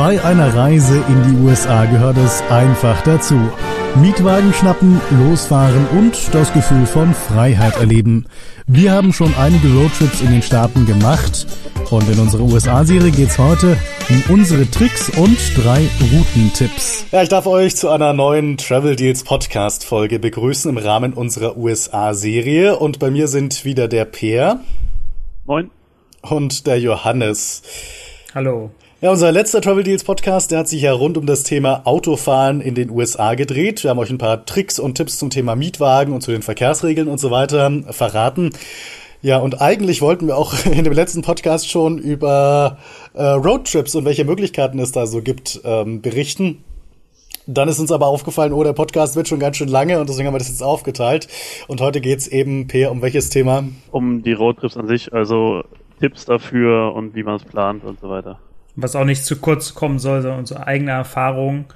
Bei einer Reise in die USA gehört es einfach dazu. Mietwagen schnappen, losfahren und das Gefühl von Freiheit erleben. Wir haben schon einige Roadtrips in den Staaten gemacht und in unserer USA-Serie geht's heute um unsere Tricks und drei Routentipps. Ja, ich darf euch zu einer neuen Travel Deals Podcast Folge begrüßen im Rahmen unserer USA-Serie und bei mir sind wieder der Peer. Moin. Und der Johannes. Hallo. Ja, unser letzter Travel Deals Podcast, der hat sich ja rund um das Thema Autofahren in den USA gedreht. Wir haben euch ein paar Tricks und Tipps zum Thema Mietwagen und zu den Verkehrsregeln und so weiter verraten. Ja, und eigentlich wollten wir auch in dem letzten Podcast schon über äh, Roadtrips und welche Möglichkeiten es da so gibt ähm, berichten. Dann ist uns aber aufgefallen, oh, der Podcast wird schon ganz schön lange und deswegen haben wir das jetzt aufgeteilt. Und heute geht's eben, Peer, um welches Thema? Um die Roadtrips an sich, also Tipps dafür und wie man es plant und so weiter was auch nicht zu kurz kommen soll, sondern unsere eigene Erfahrung.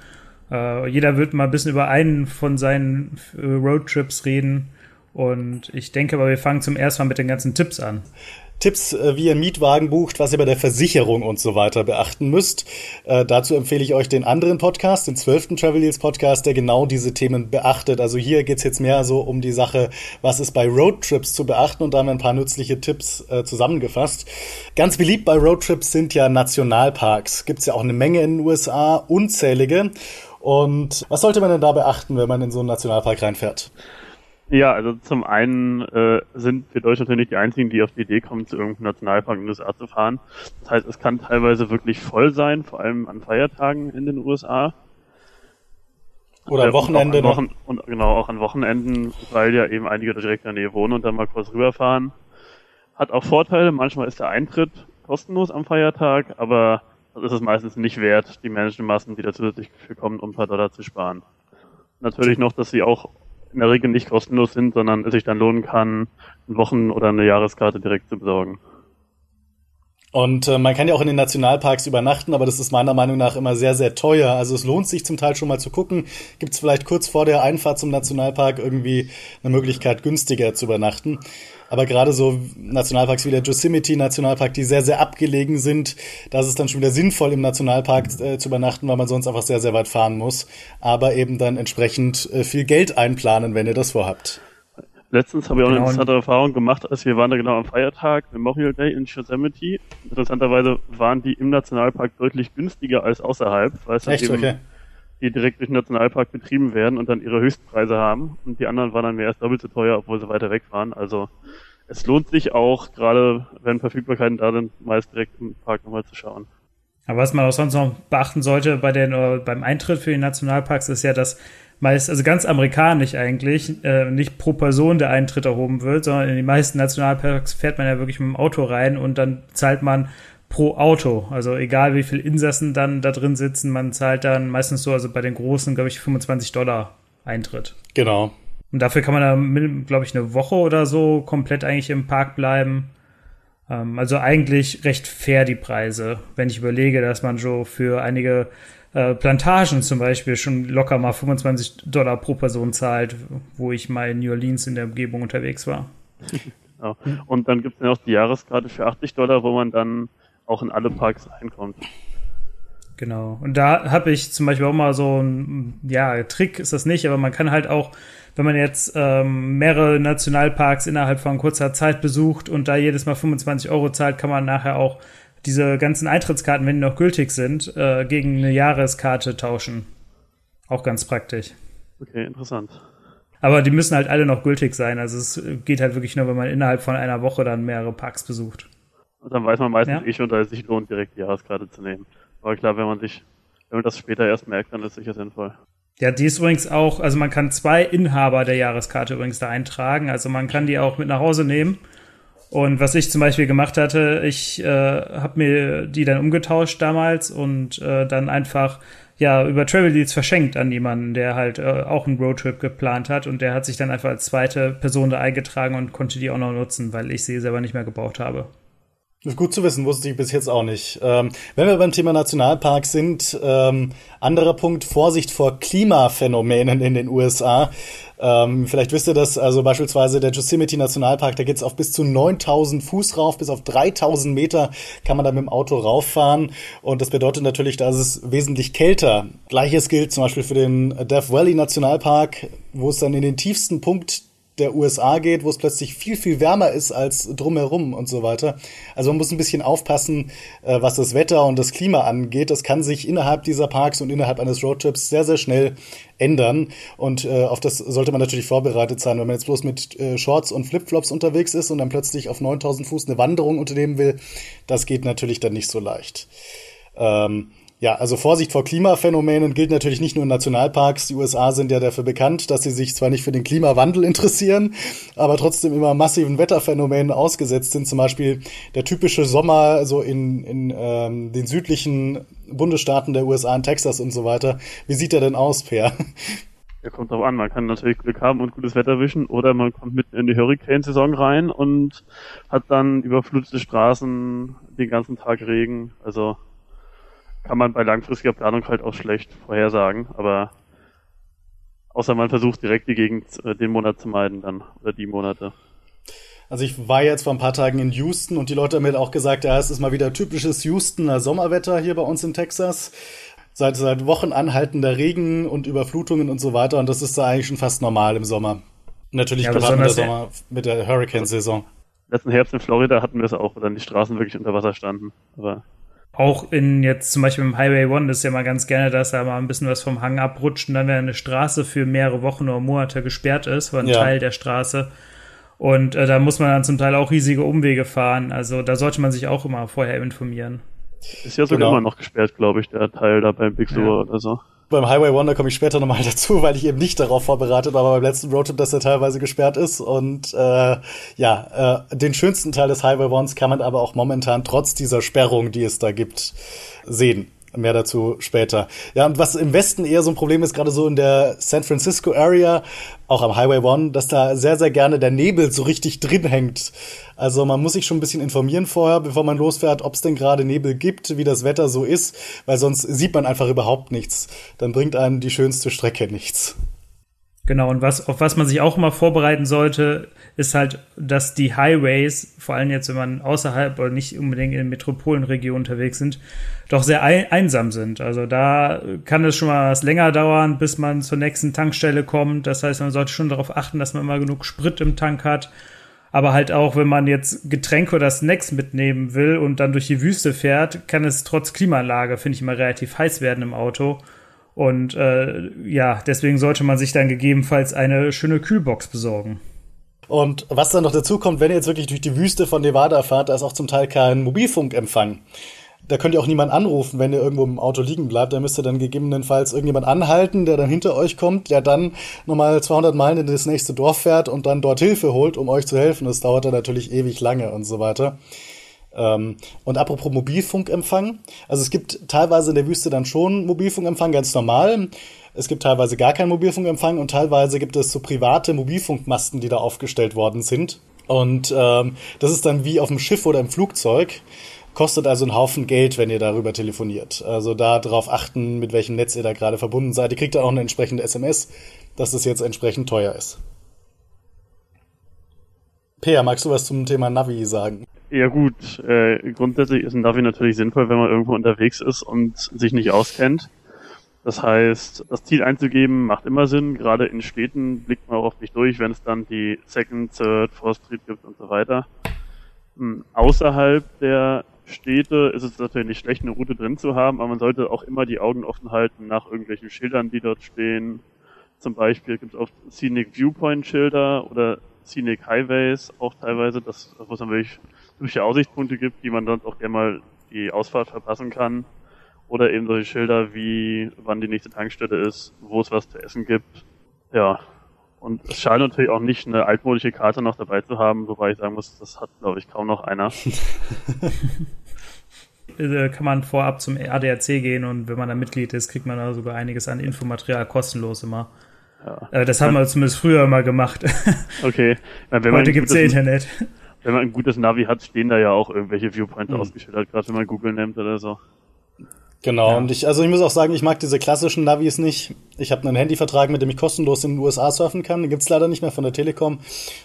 Äh, jeder wird mal ein bisschen über einen von seinen äh, Roadtrips reden. Und ich denke aber, wir fangen zum ersten Mal mit den ganzen Tipps an. Tipps, äh, wie ihr Mietwagen bucht, was ihr bei der Versicherung und so weiter beachten müsst. Äh, dazu empfehle ich euch den anderen Podcast, den zwölften Travel Deals Podcast, der genau diese Themen beachtet. Also hier geht's jetzt mehr so um die Sache, was ist bei Roadtrips zu beachten und da haben wir ein paar nützliche Tipps äh, zusammengefasst. Ganz beliebt bei Roadtrips sind ja Nationalparks. Gibt's ja auch eine Menge in den USA, unzählige. Und was sollte man denn da beachten, wenn man in so einen Nationalpark reinfährt? Ja, also zum einen äh, sind wir Deutsche natürlich die einzigen, die auf die Idee kommen, zu irgendeinem Nationalpark in den USA zu fahren. Das heißt, es kann teilweise wirklich voll sein, vor allem an Feiertagen in den USA. Oder am Wochenende. Und, Wochen, und genau, auch an Wochenenden, weil ja eben einige direkt in der Nähe wohnen und dann mal kurz rüberfahren. Hat auch Vorteile, manchmal ist der Eintritt kostenlos am Feiertag, aber das ist es meistens nicht wert, die Menschenmassen, die da zusätzlich für kommen, um ein paar Dollar zu sparen. Natürlich noch, dass sie auch in der Regel nicht kostenlos sind, sondern es sich dann lohnen kann, eine Wochen- oder eine Jahreskarte direkt zu besorgen. Und äh, man kann ja auch in den Nationalparks übernachten, aber das ist meiner Meinung nach immer sehr, sehr teuer. Also es lohnt sich zum Teil schon mal zu gucken. Gibt es vielleicht kurz vor der Einfahrt zum Nationalpark irgendwie eine Möglichkeit, günstiger zu übernachten. Aber gerade so Nationalparks wie der Yosemite Nationalpark, die sehr, sehr abgelegen sind, da ist es dann schon wieder sinnvoll, im Nationalpark äh, zu übernachten, weil man sonst einfach sehr, sehr weit fahren muss. Aber eben dann entsprechend äh, viel Geld einplanen, wenn ihr das vorhabt. Letztens habe ich auch eine genau. interessante Erfahrung gemacht, als wir waren da genau am Feiertag, Memorial Day in Yosemite. Interessanterweise waren die im Nationalpark deutlich günstiger als außerhalb, weil es Echt? Eben okay die direkt durch den Nationalpark betrieben werden und dann ihre Höchstpreise haben. Und die anderen waren dann mehr als doppelt so teuer, obwohl sie weiter weg waren. Also es lohnt sich auch, gerade wenn Verfügbarkeiten da sind, meist direkt im Park nochmal zu schauen. Aber was man auch sonst noch beachten sollte bei den, äh, beim Eintritt für die Nationalparks ist ja, dass meist, also ganz amerikanisch eigentlich, äh, nicht pro Person der Eintritt erhoben wird, sondern in die meisten Nationalparks fährt man ja wirklich mit dem Auto rein und dann zahlt man pro Auto. Also egal wie viel Insassen dann da drin sitzen, man zahlt dann meistens so, also bei den großen, glaube ich, 25 Dollar Eintritt. Genau. Und dafür kann man da, glaube ich, eine Woche oder so komplett eigentlich im Park bleiben. Ähm, also eigentlich recht fair die Preise, wenn ich überlege, dass man so für einige äh, Plantagen zum Beispiel schon locker mal 25 Dollar pro Person zahlt, wo ich mal in New Orleans in der Umgebung unterwegs war. Genau. Und dann gibt es ja noch die Jahreskarte für 80 Dollar, wo man dann auch in alle Parks reinkommt. Genau. Und da habe ich zum Beispiel auch mal so ein, ja, Trick ist das nicht, aber man kann halt auch, wenn man jetzt ähm, mehrere Nationalparks innerhalb von kurzer Zeit besucht und da jedes Mal 25 Euro zahlt, kann man nachher auch diese ganzen Eintrittskarten, wenn die noch gültig sind, äh, gegen eine Jahreskarte tauschen. Auch ganz praktisch. Okay, interessant. Aber die müssen halt alle noch gültig sein. Also es geht halt wirklich nur, wenn man innerhalb von einer Woche dann mehrere Parks besucht. Und dann weiß man meistens ja. eh schon, dass es sich lohnt, direkt die Jahreskarte zu nehmen. Aber klar, wenn man sich, wenn man das später erst merkt, dann ist es sicher sinnvoll. Ja, die ist übrigens auch, also man kann zwei Inhaber der Jahreskarte übrigens da eintragen. Also man kann die auch mit nach Hause nehmen. Und was ich zum Beispiel gemacht hatte, ich äh, habe mir die dann umgetauscht damals und äh, dann einfach ja über Travel Deals verschenkt an jemanden, der halt äh, auch einen Roadtrip geplant hat und der hat sich dann einfach als zweite Person da eingetragen und konnte die auch noch nutzen, weil ich sie selber nicht mehr gebraucht habe. Gut zu wissen, wusste ich bis jetzt auch nicht. Ähm, wenn wir beim Thema Nationalpark sind, ähm, anderer Punkt, Vorsicht vor Klimaphänomenen in den USA. Ähm, vielleicht wisst ihr das, also beispielsweise der Yosemite Nationalpark, da geht's auf bis zu 9000 Fuß rauf, bis auf 3000 Meter kann man da mit dem Auto rauffahren. Und das bedeutet natürlich, da ist es wesentlich kälter. Gleiches gilt zum Beispiel für den Death Valley Nationalpark, wo es dann in den tiefsten Punkt der USA geht, wo es plötzlich viel, viel wärmer ist als drumherum und so weiter. Also man muss ein bisschen aufpassen, äh, was das Wetter und das Klima angeht. Das kann sich innerhalb dieser Parks und innerhalb eines Roadtrips sehr, sehr schnell ändern. Und äh, auf das sollte man natürlich vorbereitet sein. Wenn man jetzt bloß mit äh, Shorts und Flipflops unterwegs ist und dann plötzlich auf 9000 Fuß eine Wanderung unternehmen will, das geht natürlich dann nicht so leicht. Ähm, ja, also Vorsicht vor Klimaphänomenen gilt natürlich nicht nur in Nationalparks. Die USA sind ja dafür bekannt, dass sie sich zwar nicht für den Klimawandel interessieren, aber trotzdem immer massiven Wetterphänomenen ausgesetzt sind. Zum Beispiel der typische Sommer so in, in ähm, den südlichen Bundesstaaten der USA, in Texas und so weiter. Wie sieht der denn aus, Per? Ja, kommt drauf an. Man kann natürlich Glück haben und gutes Wetter wischen oder man kommt mitten in die Hurricane-Saison rein und hat dann überflutete Straßen, den ganzen Tag Regen. Also kann man bei langfristiger Planung halt auch schlecht vorhersagen, aber außer man versucht direkt die Gegend, äh, den Monat zu meiden dann, oder die Monate. Also ich war jetzt vor ein paar Tagen in Houston und die Leute haben mir auch gesagt, ja, es ist mal wieder typisches Houstoner Sommerwetter hier bei uns in Texas. Seit, seit Wochen anhaltender Regen und Überflutungen und so weiter und das ist da eigentlich schon fast normal im Sommer. Natürlich ja, gerade mit der Sommer, mit der Hurricane-Saison. Letzten Herbst in Florida hatten wir es auch, wo dann die Straßen wirklich unter Wasser standen. Aber auch in jetzt zum Beispiel im Highway One ist ja mal ganz gerne, dass da mal ein bisschen was vom Hang abrutscht und dann wäre eine Straße für mehrere Wochen oder Monate gesperrt ist, oder ein ja. Teil der Straße. Und äh, da muss man dann zum Teil auch riesige Umwege fahren. Also da sollte man sich auch immer vorher informieren. Ist ja sogar genau. immer noch gesperrt, glaube ich, der Teil da beim Big Sur ja. oder so beim Highway One, da komme ich später nochmal dazu, weil ich eben nicht darauf vorbereitet war, aber beim letzten Roadtrip, dass er teilweise gesperrt ist. Und äh, ja, äh, den schönsten Teil des Highway Ones kann man aber auch momentan trotz dieser Sperrung, die es da gibt, sehen. Mehr dazu später. Ja, und was im Westen eher so ein Problem ist, gerade so in der San Francisco Area, auch am Highway One, dass da sehr, sehr gerne der Nebel so richtig drin hängt. Also man muss sich schon ein bisschen informieren vorher, bevor man losfährt, ob es denn gerade Nebel gibt, wie das Wetter so ist, weil sonst sieht man einfach überhaupt nichts. Dann bringt einem die schönste Strecke nichts. Genau, und was, auf was man sich auch immer vorbereiten sollte, ist halt, dass die Highways, vor allem jetzt, wenn man außerhalb oder nicht unbedingt in Metropolenregionen unterwegs sind, doch sehr ein einsam sind. Also da kann es schon mal was länger dauern, bis man zur nächsten Tankstelle kommt. Das heißt, man sollte schon darauf achten, dass man immer genug Sprit im Tank hat. Aber halt auch, wenn man jetzt Getränke oder Snacks mitnehmen will und dann durch die Wüste fährt, kann es trotz Klimaanlage, finde ich, immer relativ heiß werden im Auto. Und äh, ja, deswegen sollte man sich dann gegebenenfalls eine schöne Kühlbox besorgen. Und was dann noch dazu kommt, wenn ihr jetzt wirklich durch die Wüste von Nevada fahrt, da ist auch zum Teil kein Mobilfunkempfang. Da könnt ihr auch niemand anrufen, wenn ihr irgendwo im Auto liegen bleibt. Da müsst ihr dann gegebenenfalls irgendjemand anhalten, der dann hinter euch kommt, der dann nochmal 200 Meilen in das nächste Dorf fährt und dann dort Hilfe holt, um euch zu helfen. Das dauert dann natürlich ewig lange und so weiter. Ähm, und apropos Mobilfunkempfang, also es gibt teilweise in der Wüste dann schon Mobilfunkempfang, ganz normal. Es gibt teilweise gar keinen Mobilfunkempfang und teilweise gibt es so private Mobilfunkmasten, die da aufgestellt worden sind. Und ähm, das ist dann wie auf dem Schiff oder im Flugzeug. Kostet also einen Haufen Geld, wenn ihr darüber telefoniert. Also da drauf achten, mit welchem Netz ihr da gerade verbunden seid. Ihr kriegt dann auch eine entsprechende SMS, dass das jetzt entsprechend teuer ist. Peer, magst du was zum Thema Navi sagen? Ja gut, äh, grundsätzlich ist ein Navi natürlich sinnvoll, wenn man irgendwo unterwegs ist und sich nicht auskennt. Das heißt, das Ziel einzugeben macht immer Sinn. Gerade in Städten blickt man auch oft nicht durch, wenn es dann die Second, Third, Fourth Street gibt und so weiter. Hm, außerhalb der Städte ist es natürlich nicht schlecht, eine Route drin zu haben, aber man sollte auch immer die Augen offen halten nach irgendwelchen Schildern, die dort stehen. Zum Beispiel gibt es oft Scenic Viewpoint Schilder oder Scenic Highways, auch teilweise, das, es dann wirklich typische Aussichtspunkte gibt, die man sonst auch gerne mal die Ausfahrt verpassen kann. Oder eben solche Schilder wie, wann die nächste Tankstelle ist, wo es was zu essen gibt. Ja. Und es scheint natürlich auch nicht eine altmodische Karte noch dabei zu haben, wobei ich sagen muss, das hat, glaube ich, kaum noch einer. Äh, kann man vorab zum ADAC gehen und wenn man da Mitglied ist, kriegt man da sogar einiges an Infomaterial kostenlos immer. Ja. Äh, das haben wir zumindest früher mal gemacht. Okay. Ja, Heute gibt's ja Internet wenn man ein gutes Navi hat, stehen da ja auch irgendwelche Viewpoints mhm. ausgeschildert, gerade wenn man Google nimmt oder so. Genau, ja. und ich, also ich muss auch sagen, ich mag diese klassischen Navis nicht. Ich habe einen Handyvertrag, mit dem ich kostenlos in den USA surfen kann. Den gibt's leider nicht mehr von der Telekom.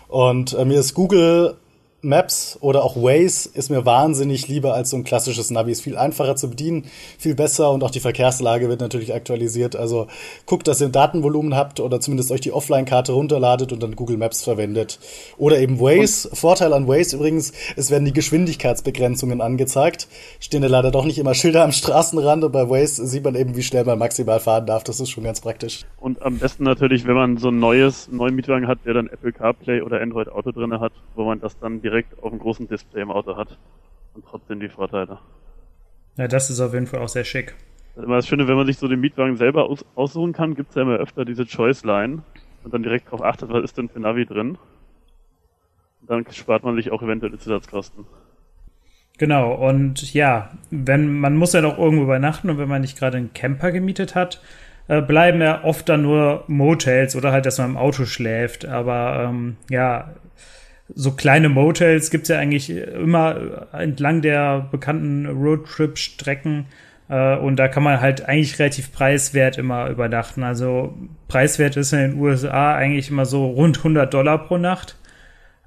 Und äh, mir ist Google Maps oder auch Waze ist mir wahnsinnig lieber als so ein klassisches Navi. Ist viel einfacher zu bedienen, viel besser und auch die Verkehrslage wird natürlich aktualisiert. Also guckt, dass ihr ein Datenvolumen habt oder zumindest euch die Offline-Karte runterladet und dann Google Maps verwendet. Oder eben Waze. Und Vorteil an Waze übrigens, es werden die Geschwindigkeitsbegrenzungen angezeigt. Stehen ja leider doch nicht immer Schilder am Straßenrand und bei Waze sieht man eben, wie schnell man maximal fahren darf. Das ist schon ganz praktisch. Und am besten natürlich, wenn man so ein neues, neuen Mietwagen hat, der dann Apple CarPlay oder Android Auto drinne hat, wo man das dann direkt direkt auf dem großen Display im Auto hat. Und trotzdem die Vorteile. Ja, das ist auf jeden Fall auch sehr schick. Das ist immer das Schöne, wenn man sich so den Mietwagen selber aus aussuchen kann, gibt es ja immer öfter diese Choice-Line und dann direkt darauf achtet, was ist denn für Navi drin. Und dann spart man sich auch eventuelle Zusatzkosten. Genau, und ja, wenn man muss ja noch irgendwo übernachten und wenn man nicht gerade einen Camper gemietet hat, äh, bleiben ja oft dann nur Motels oder halt, dass man im Auto schläft. Aber ähm, ja, so kleine Motels gibt es ja eigentlich immer entlang der bekannten Roadtrip-Strecken. Äh, und da kann man halt eigentlich relativ preiswert immer übernachten. Also preiswert ist in den USA eigentlich immer so rund 100 Dollar pro Nacht.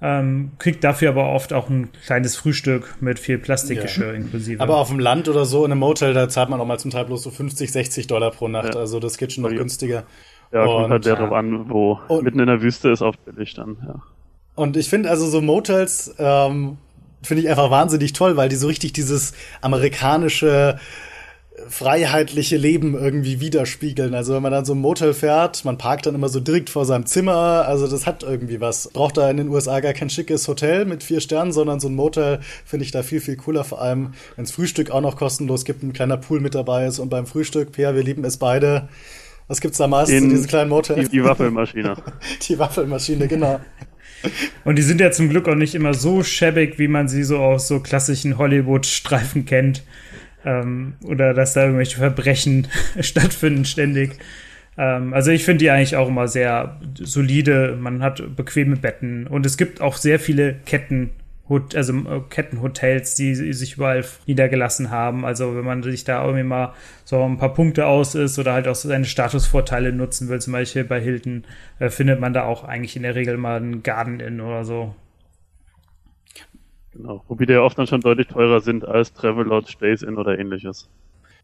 Ähm, kriegt dafür aber oft auch ein kleines Frühstück mit viel Plastikgeschirr ja. inklusive. Aber auf dem Land oder so in einem Motel, da zahlt man auch mal zum Teil bloß so 50, 60 Dollar pro Nacht. Ja. Also das geht schon noch günstiger. Ja, kommt halt sehr ja. drauf an, wo mitten in der Wüste ist oft billig dann, ja. Und ich finde also so Motels ähm, finde ich einfach wahnsinnig toll, weil die so richtig dieses amerikanische freiheitliche Leben irgendwie widerspiegeln. Also wenn man dann so ein Motel fährt, man parkt dann immer so direkt vor seinem Zimmer, also das hat irgendwie was. Braucht da in den USA gar kein schickes Hotel mit vier Sternen, sondern so ein Motel finde ich da viel, viel cooler, vor allem wenn es Frühstück auch noch kostenlos gibt, ein kleiner Pool mit dabei ist und beim Frühstück, Pia, wir lieben es beide. Was gibt's da meistens in, in diesen kleinen Motels? Die, die Waffelmaschine. die Waffelmaschine, genau. Und die sind ja zum Glück auch nicht immer so schäbig, wie man sie so aus so klassischen Hollywood-Streifen kennt. Ähm, oder dass da irgendwelche Verbrechen stattfinden ständig. Ähm, also ich finde die eigentlich auch immer sehr solide. Man hat bequeme Betten und es gibt auch sehr viele Ketten also äh, Kettenhotels, die sich überall niedergelassen haben. Also wenn man sich da irgendwie mal so ein paar Punkte aus ist oder halt auch seine Statusvorteile nutzen will, zum Beispiel bei Hilton, äh, findet man da auch eigentlich in der Regel mal einen Garden Inn oder so. Genau, wobei die ja oft dann schon deutlich teurer sind als Travelodge, Stays Inn oder ähnliches.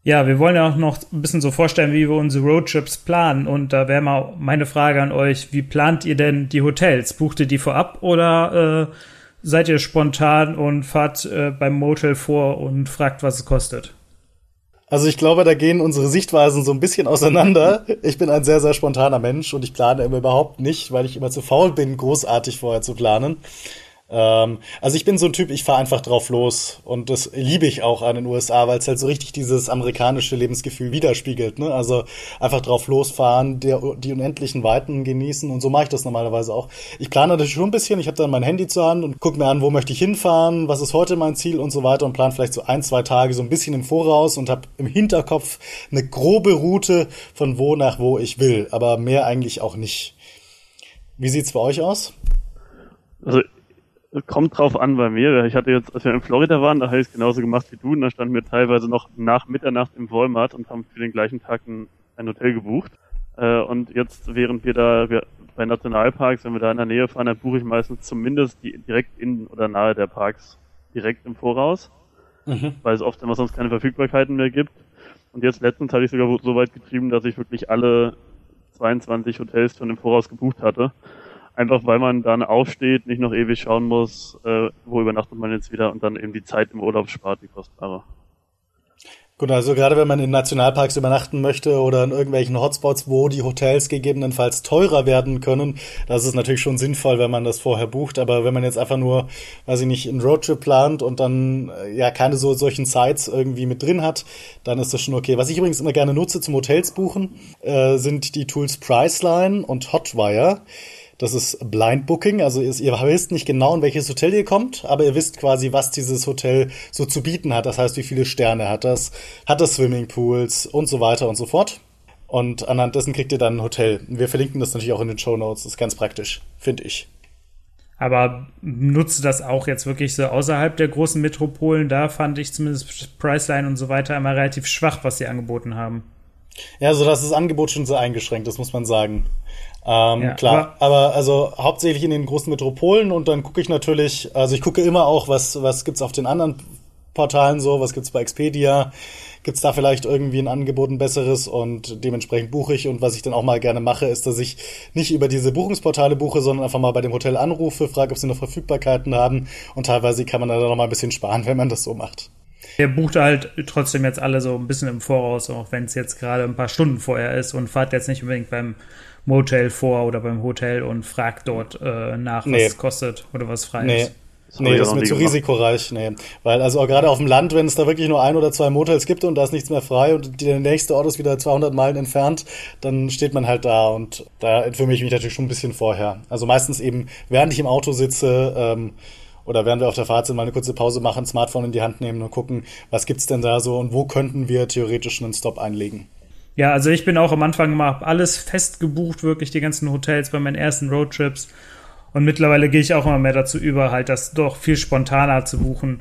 Ja, wir wollen ja auch noch ein bisschen so vorstellen, wie wir unsere Roadtrips planen. Und da wäre mal meine Frage an euch, wie plant ihr denn die Hotels? Bucht ihr die vorab oder äh, seid ihr spontan und fahrt äh, beim Motel vor und fragt, was es kostet? Also ich glaube, da gehen unsere Sichtweisen so ein bisschen auseinander. Ich bin ein sehr, sehr spontaner Mensch und ich plane immer überhaupt nicht, weil ich immer zu faul bin, großartig vorher zu planen. Ähm, also ich bin so ein Typ, ich fahre einfach drauf los und das liebe ich auch an den USA, weil es halt so richtig dieses amerikanische Lebensgefühl widerspiegelt. Ne? Also einfach drauf losfahren, der, die unendlichen Weiten genießen und so mache ich das normalerweise auch. Ich plane natürlich schon ein bisschen, ich habe dann mein Handy zur Hand und gucke mir an, wo möchte ich hinfahren, was ist heute mein Ziel und so weiter und plane vielleicht so ein, zwei Tage so ein bisschen im Voraus und habe im Hinterkopf eine grobe Route von wo nach wo ich will, aber mehr eigentlich auch nicht. Wie sieht's bei euch aus? Also kommt drauf an bei mir. Ich hatte jetzt, als wir in Florida waren, da habe ich es genauso gemacht wie du. Und da standen wir teilweise noch nach Mitternacht im Walmart und haben für den gleichen Tag ein, ein Hotel gebucht. Äh, und jetzt, während wir da wir, bei Nationalparks, wenn wir da in der Nähe fahren, dann buche ich meistens zumindest die, direkt in oder nahe der Parks direkt im Voraus. Mhm. Weil es oft immer sonst keine Verfügbarkeiten mehr gibt. Und jetzt letztens hatte ich sogar so weit getrieben, dass ich wirklich alle 22 Hotels schon im Voraus gebucht hatte. Einfach weil man dann aufsteht, nicht noch ewig schauen muss, äh, wo übernachtet man jetzt wieder und dann eben die Zeit im Urlaub spart, die kostbare. Gut, also gerade wenn man in Nationalparks übernachten möchte oder in irgendwelchen Hotspots, wo die Hotels gegebenenfalls teurer werden können, das ist natürlich schon sinnvoll, wenn man das vorher bucht. Aber wenn man jetzt einfach nur, weiß ich nicht, einen Roadtrip plant und dann äh, ja keine so solchen Sites irgendwie mit drin hat, dann ist das schon okay. Was ich übrigens immer gerne nutze zum Hotels buchen, äh, sind die Tools Priceline und Hotwire. Das ist Blind Booking, also ihr wisst nicht genau, in welches Hotel ihr kommt, aber ihr wisst quasi, was dieses Hotel so zu bieten hat. Das heißt, wie viele Sterne hat das, hat das Swimmingpools und so weiter und so fort. Und anhand dessen kriegt ihr dann ein Hotel. Wir verlinken das natürlich auch in den Show Notes. Das ist ganz praktisch, finde ich. aber nutze das auch jetzt wirklich so außerhalb der großen Metropolen. Da fand ich zumindest Priceline und so weiter immer relativ schwach, was sie angeboten haben. Ja, so dass das Angebot schon sehr eingeschränkt ist, muss man sagen. Ähm, ja, klar, aber, aber, also hauptsächlich in den großen Metropolen und dann gucke ich natürlich, also ich gucke immer auch, was, was gibt's auf den anderen Portalen so, was gibt's bei Expedia, gibt's da vielleicht irgendwie ein Angebot ein besseres? Und dementsprechend buche ich. Und was ich dann auch mal gerne mache, ist, dass ich nicht über diese Buchungsportale buche, sondern einfach mal bei dem Hotel anrufe, frage, ob sie noch Verfügbarkeiten haben. Und teilweise kann man da noch mal ein bisschen sparen, wenn man das so macht. Ihr bucht halt trotzdem jetzt alle so ein bisschen im Voraus, auch wenn es jetzt gerade ein paar Stunden vorher ist und fahrt jetzt nicht unbedingt beim Motel vor oder beim Hotel und fragt dort äh, nach, was nee. es kostet oder was frei nee. ist. Das nee, das ist mir zu gemacht. risikoreich. Nee. Weil also gerade auf dem Land, wenn es da wirklich nur ein oder zwei Motels gibt und da ist nichts mehr frei und der nächste Ort ist wieder 200 Meilen entfernt, dann steht man halt da und da informiere ich mich natürlich schon ein bisschen vorher. Also meistens eben, während ich im Auto sitze ähm, oder während wir auf der Fahrt sind, mal eine kurze Pause machen, Smartphone in die Hand nehmen und gucken, was gibt's denn da so und wo könnten wir theoretisch einen Stop einlegen. Ja, also ich bin auch am Anfang immer alles fest gebucht, wirklich die ganzen Hotels bei meinen ersten Roadtrips. Und mittlerweile gehe ich auch immer mehr dazu über, halt das doch viel spontaner zu buchen.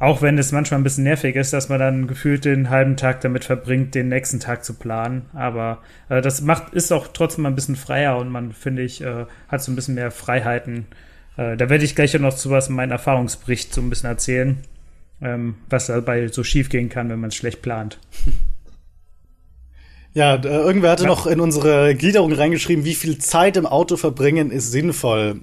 Auch wenn es manchmal ein bisschen nervig ist, dass man dann gefühlt den halben Tag damit verbringt, den nächsten Tag zu planen. Aber äh, das macht, ist auch trotzdem ein bisschen freier und man, finde ich, äh, hat so ein bisschen mehr Freiheiten. Äh, da werde ich gleich noch zu was in meinem Erfahrungsbericht so ein bisschen erzählen, ähm, was dabei so schief gehen kann, wenn man es schlecht plant. Ja, äh, irgendwer hatte ja. noch in unsere Gliederung reingeschrieben, wie viel Zeit im Auto verbringen ist sinnvoll.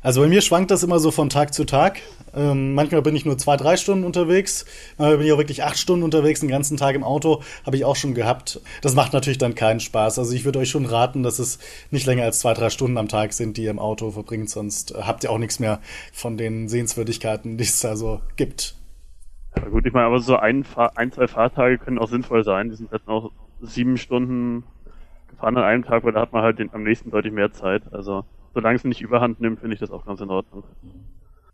Also bei mir schwankt das immer so von Tag zu Tag. Ähm, manchmal bin ich nur zwei, drei Stunden unterwegs. Manchmal bin ich auch wirklich acht Stunden unterwegs, den ganzen Tag im Auto. Habe ich auch schon gehabt. Das macht natürlich dann keinen Spaß. Also ich würde euch schon raten, dass es nicht länger als zwei, drei Stunden am Tag sind, die ihr im Auto verbringt. Sonst äh, habt ihr auch nichts mehr von den Sehenswürdigkeiten, die es da so gibt. Ja, gut, ich meine, aber so ein, ein, zwei Fahrtage können auch sinnvoll sein. Die sind dann auch sieben Stunden gefahren an einem Tag, weil da hat man halt den, am nächsten deutlich mehr Zeit. Also solange es nicht überhand nimmt, finde ich das auch ganz in Ordnung.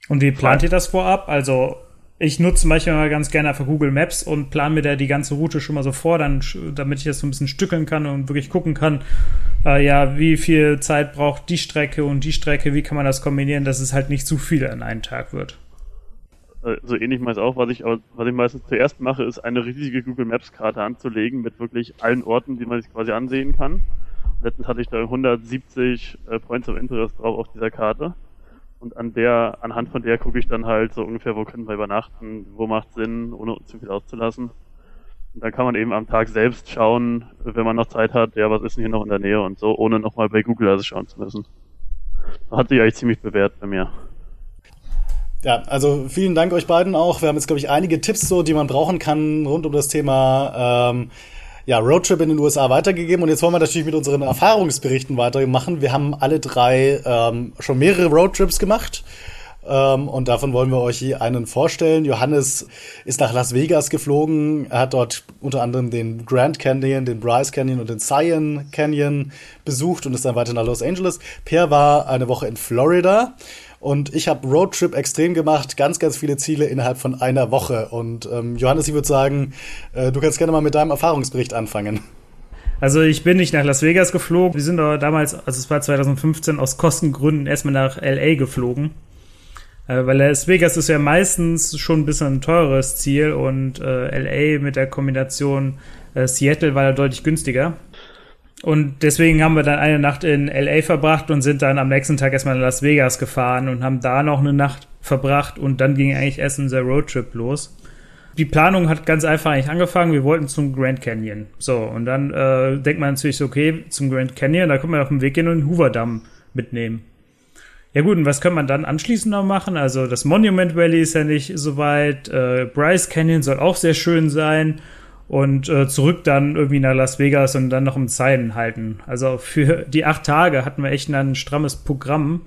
Und wie plant ihr das vorab? Also ich nutze manchmal ganz gerne einfach Google Maps und plane mir da die ganze Route schon mal so vor, dann, damit ich das so ein bisschen stückeln kann und wirklich gucken kann, äh, ja, wie viel Zeit braucht die Strecke und die Strecke, wie kann man das kombinieren, dass es halt nicht zu viel an einem Tag wird. Äh, so ähnlich meist auch. Was ich, aber, was ich meistens zuerst mache, ist eine riesige Google Maps Karte anzulegen mit wirklich allen Orten, die man sich quasi ansehen kann. Letztens hatte ich da 170 äh, Points of Interest drauf auf dieser Karte. Und an der, anhand von der gucke ich dann halt so ungefähr, wo können wir übernachten, wo macht Sinn, ohne zu viel auszulassen. Und dann kann man eben am Tag selbst schauen, wenn man noch Zeit hat, ja, was ist denn hier noch in der Nähe und so, ohne nochmal bei Google also schauen zu müssen. Hat sich eigentlich ziemlich bewährt bei mir. Ja, also vielen Dank euch beiden auch. Wir haben jetzt, glaube ich, einige Tipps so, die man brauchen kann rund um das Thema ähm, ja, Roadtrip in den USA weitergegeben. Und jetzt wollen wir natürlich mit unseren Erfahrungsberichten weitermachen. Wir haben alle drei ähm, schon mehrere Roadtrips gemacht. Ähm, und davon wollen wir euch hier einen vorstellen. Johannes ist nach Las Vegas geflogen. Er hat dort unter anderem den Grand Canyon, den Bryce Canyon und den Zion Canyon besucht und ist dann weiter nach Los Angeles. Per war eine Woche in Florida und ich habe Roadtrip extrem gemacht, ganz, ganz viele Ziele innerhalb von einer Woche. Und ähm, Johannes, ich würde sagen, äh, du kannst gerne mal mit deinem Erfahrungsbericht anfangen. Also ich bin nicht nach Las Vegas geflogen. Wir sind aber damals, also es war 2015, aus Kostengründen erstmal nach LA geflogen. Äh, weil Las Vegas ist ja meistens schon ein bisschen ein teures Ziel und äh, LA mit der Kombination äh, Seattle war ja deutlich günstiger. Und deswegen haben wir dann eine Nacht in LA verbracht und sind dann am nächsten Tag erstmal in Las Vegas gefahren und haben da noch eine Nacht verbracht und dann ging eigentlich erst unser Roadtrip los. Die Planung hat ganz einfach eigentlich angefangen. Wir wollten zum Grand Canyon. So, und dann äh, denkt man natürlich so, okay, zum Grand Canyon, da können wir auf dem Weg gehen und den Hoover Damm mitnehmen. Ja gut, und was kann man dann anschließend noch machen? Also das Monument Valley ist ja nicht so weit. Äh, Bryce Canyon soll auch sehr schön sein und äh, zurück dann irgendwie nach Las Vegas und dann noch im Zion halten. Also für die acht Tage hatten wir echt ein strammes Programm.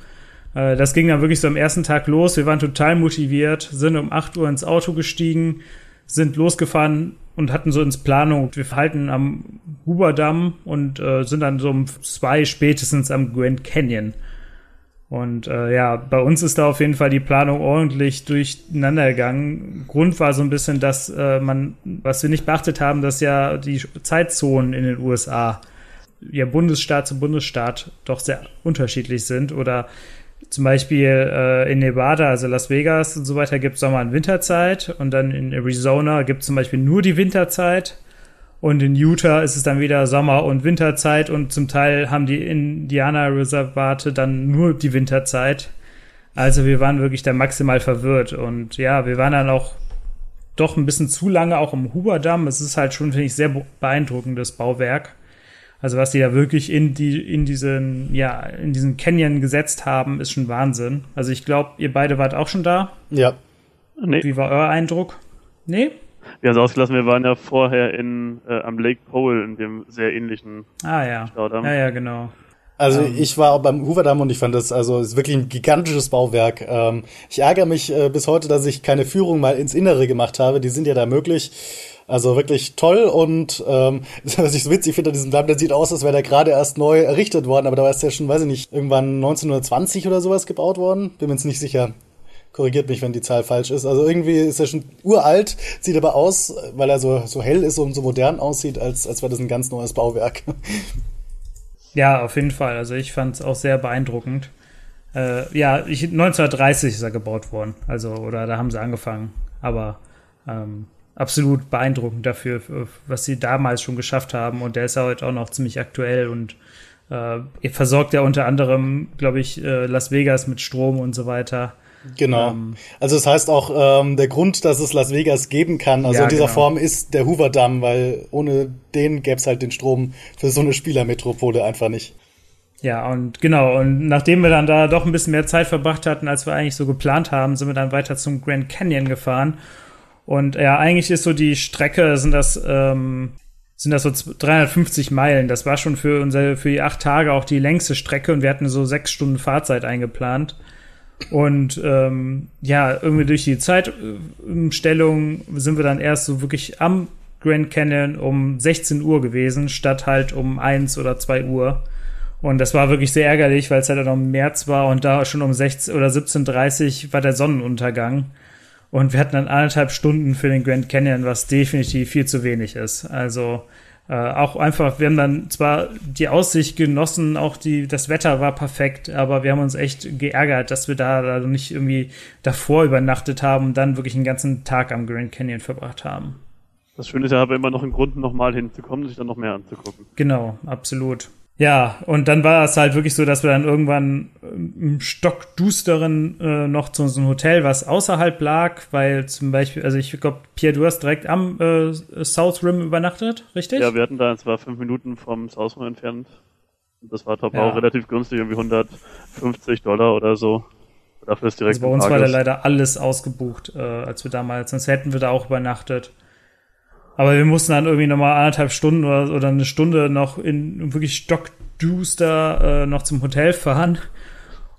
Äh, das ging dann wirklich so am ersten Tag los. Wir waren total motiviert, sind um acht Uhr ins Auto gestiegen, sind losgefahren und hatten so ins Planung, wir halten am Huberdamm und äh, sind dann so um zwei spätestens am Grand Canyon. Und äh, ja, bei uns ist da auf jeden Fall die Planung ordentlich durcheinander gegangen. Grund war so ein bisschen, dass äh, man, was wir nicht beachtet haben, dass ja die Zeitzonen in den USA ja Bundesstaat zu Bundesstaat doch sehr unterschiedlich sind oder zum Beispiel äh, in Nevada, also Las Vegas und so weiter, gibt es Sommer- und Winterzeit. Und dann in Arizona gibt es zum Beispiel nur die Winterzeit. Und in Utah ist es dann wieder Sommer- und Winterzeit. Und zum Teil haben die Indianerreservate dann nur die Winterzeit. Also wir waren wirklich da maximal verwirrt. Und ja, wir waren dann auch doch ein bisschen zu lange auch im Huberdamm. Es ist halt schon, finde ich, sehr beeindruckendes Bauwerk. Also was die da wirklich in die in diesen ja in diesen Canyon gesetzt haben, ist schon Wahnsinn. Also ich glaube, ihr beide wart auch schon da. Ja. Nee. Wie war euer Eindruck? Nee? Wir haben es ausgelassen, wir waren ja vorher in, äh, am Lake Pole in dem sehr ähnlichen ah, ja. Staudamm. Ja, ja, genau. Also ähm. ich war auch beim Hooverdamm und ich fand das also ist wirklich ein gigantisches Bauwerk. Ähm, ich ärgere mich äh, bis heute, dass ich keine Führung mal ins Innere gemacht habe. Die sind ja da möglich. Also wirklich toll und ähm, was ich so witzig finde an diesem Damm, der sieht aus, als wäre der gerade erst neu errichtet worden, aber da war es ja schon, weiß ich nicht, irgendwann 1920 oder sowas gebaut worden. Bin mir jetzt nicht sicher. Korrigiert mich, wenn die Zahl falsch ist. Also irgendwie ist er schon uralt, sieht aber aus, weil er so, so hell ist und so modern aussieht, als, als wäre das ein ganz neues Bauwerk. Ja, auf jeden Fall. Also ich fand es auch sehr beeindruckend. Äh, ja, ich, 1930 ist er gebaut worden. Also, oder da haben sie angefangen. Aber ähm, absolut beeindruckend dafür, was sie damals schon geschafft haben. Und der ist ja heute auch noch ziemlich aktuell und äh, versorgt ja unter anderem, glaube ich, äh, Las Vegas mit Strom und so weiter. Genau. Ähm, also das heißt auch, ähm, der Grund, dass es Las Vegas geben kann, also ja, in dieser genau. Form ist der Hoover Damm, weil ohne den gäbe es halt den Strom für so eine Spielermetropole einfach nicht. Ja, und genau, und nachdem wir dann da doch ein bisschen mehr Zeit verbracht hatten, als wir eigentlich so geplant haben, sind wir dann weiter zum Grand Canyon gefahren. Und ja, eigentlich ist so die Strecke, sind das, ähm, sind das so 350 Meilen. Das war schon für unsere, für die acht Tage auch die längste Strecke und wir hatten so sechs Stunden Fahrzeit eingeplant. Und ähm, ja, irgendwie durch die Zeitumstellung sind wir dann erst so wirklich am Grand Canyon um 16 Uhr gewesen, statt halt um 1 oder 2 Uhr. Und das war wirklich sehr ärgerlich, weil es halt auch noch im März war und da schon um 16 oder 17.30 Uhr war der Sonnenuntergang. Und wir hatten dann anderthalb Stunden für den Grand Canyon, was definitiv viel zu wenig ist. Also äh, auch einfach, wir haben dann zwar die Aussicht genossen, auch die, das Wetter war perfekt, aber wir haben uns echt geärgert, dass wir da, da nicht irgendwie davor übernachtet haben und dann wirklich einen ganzen Tag am Grand Canyon verbracht haben. Das Schöne ist ja aber immer noch einen Grund, nochmal hinzukommen, sich dann noch mehr anzugucken. Genau, absolut. Ja, und dann war es halt wirklich so, dass wir dann irgendwann im stockdusteren äh, noch zu unserem Hotel, was außerhalb lag, weil zum Beispiel, also ich glaube, Pierre, du hast direkt am äh, South Rim übernachtet, richtig? Ja, wir hatten da, es war fünf Minuten vom South Rim entfernt. Das war top ja. auch relativ günstig, irgendwie 150 Dollar oder so. Dafür ist direkt also bei uns war da leider alles ausgebucht, äh, als wir damals, sonst hätten wir da auch übernachtet. Aber wir mussten dann irgendwie nochmal anderthalb Stunden oder, oder eine Stunde noch in wirklich stockduster äh, noch zum Hotel fahren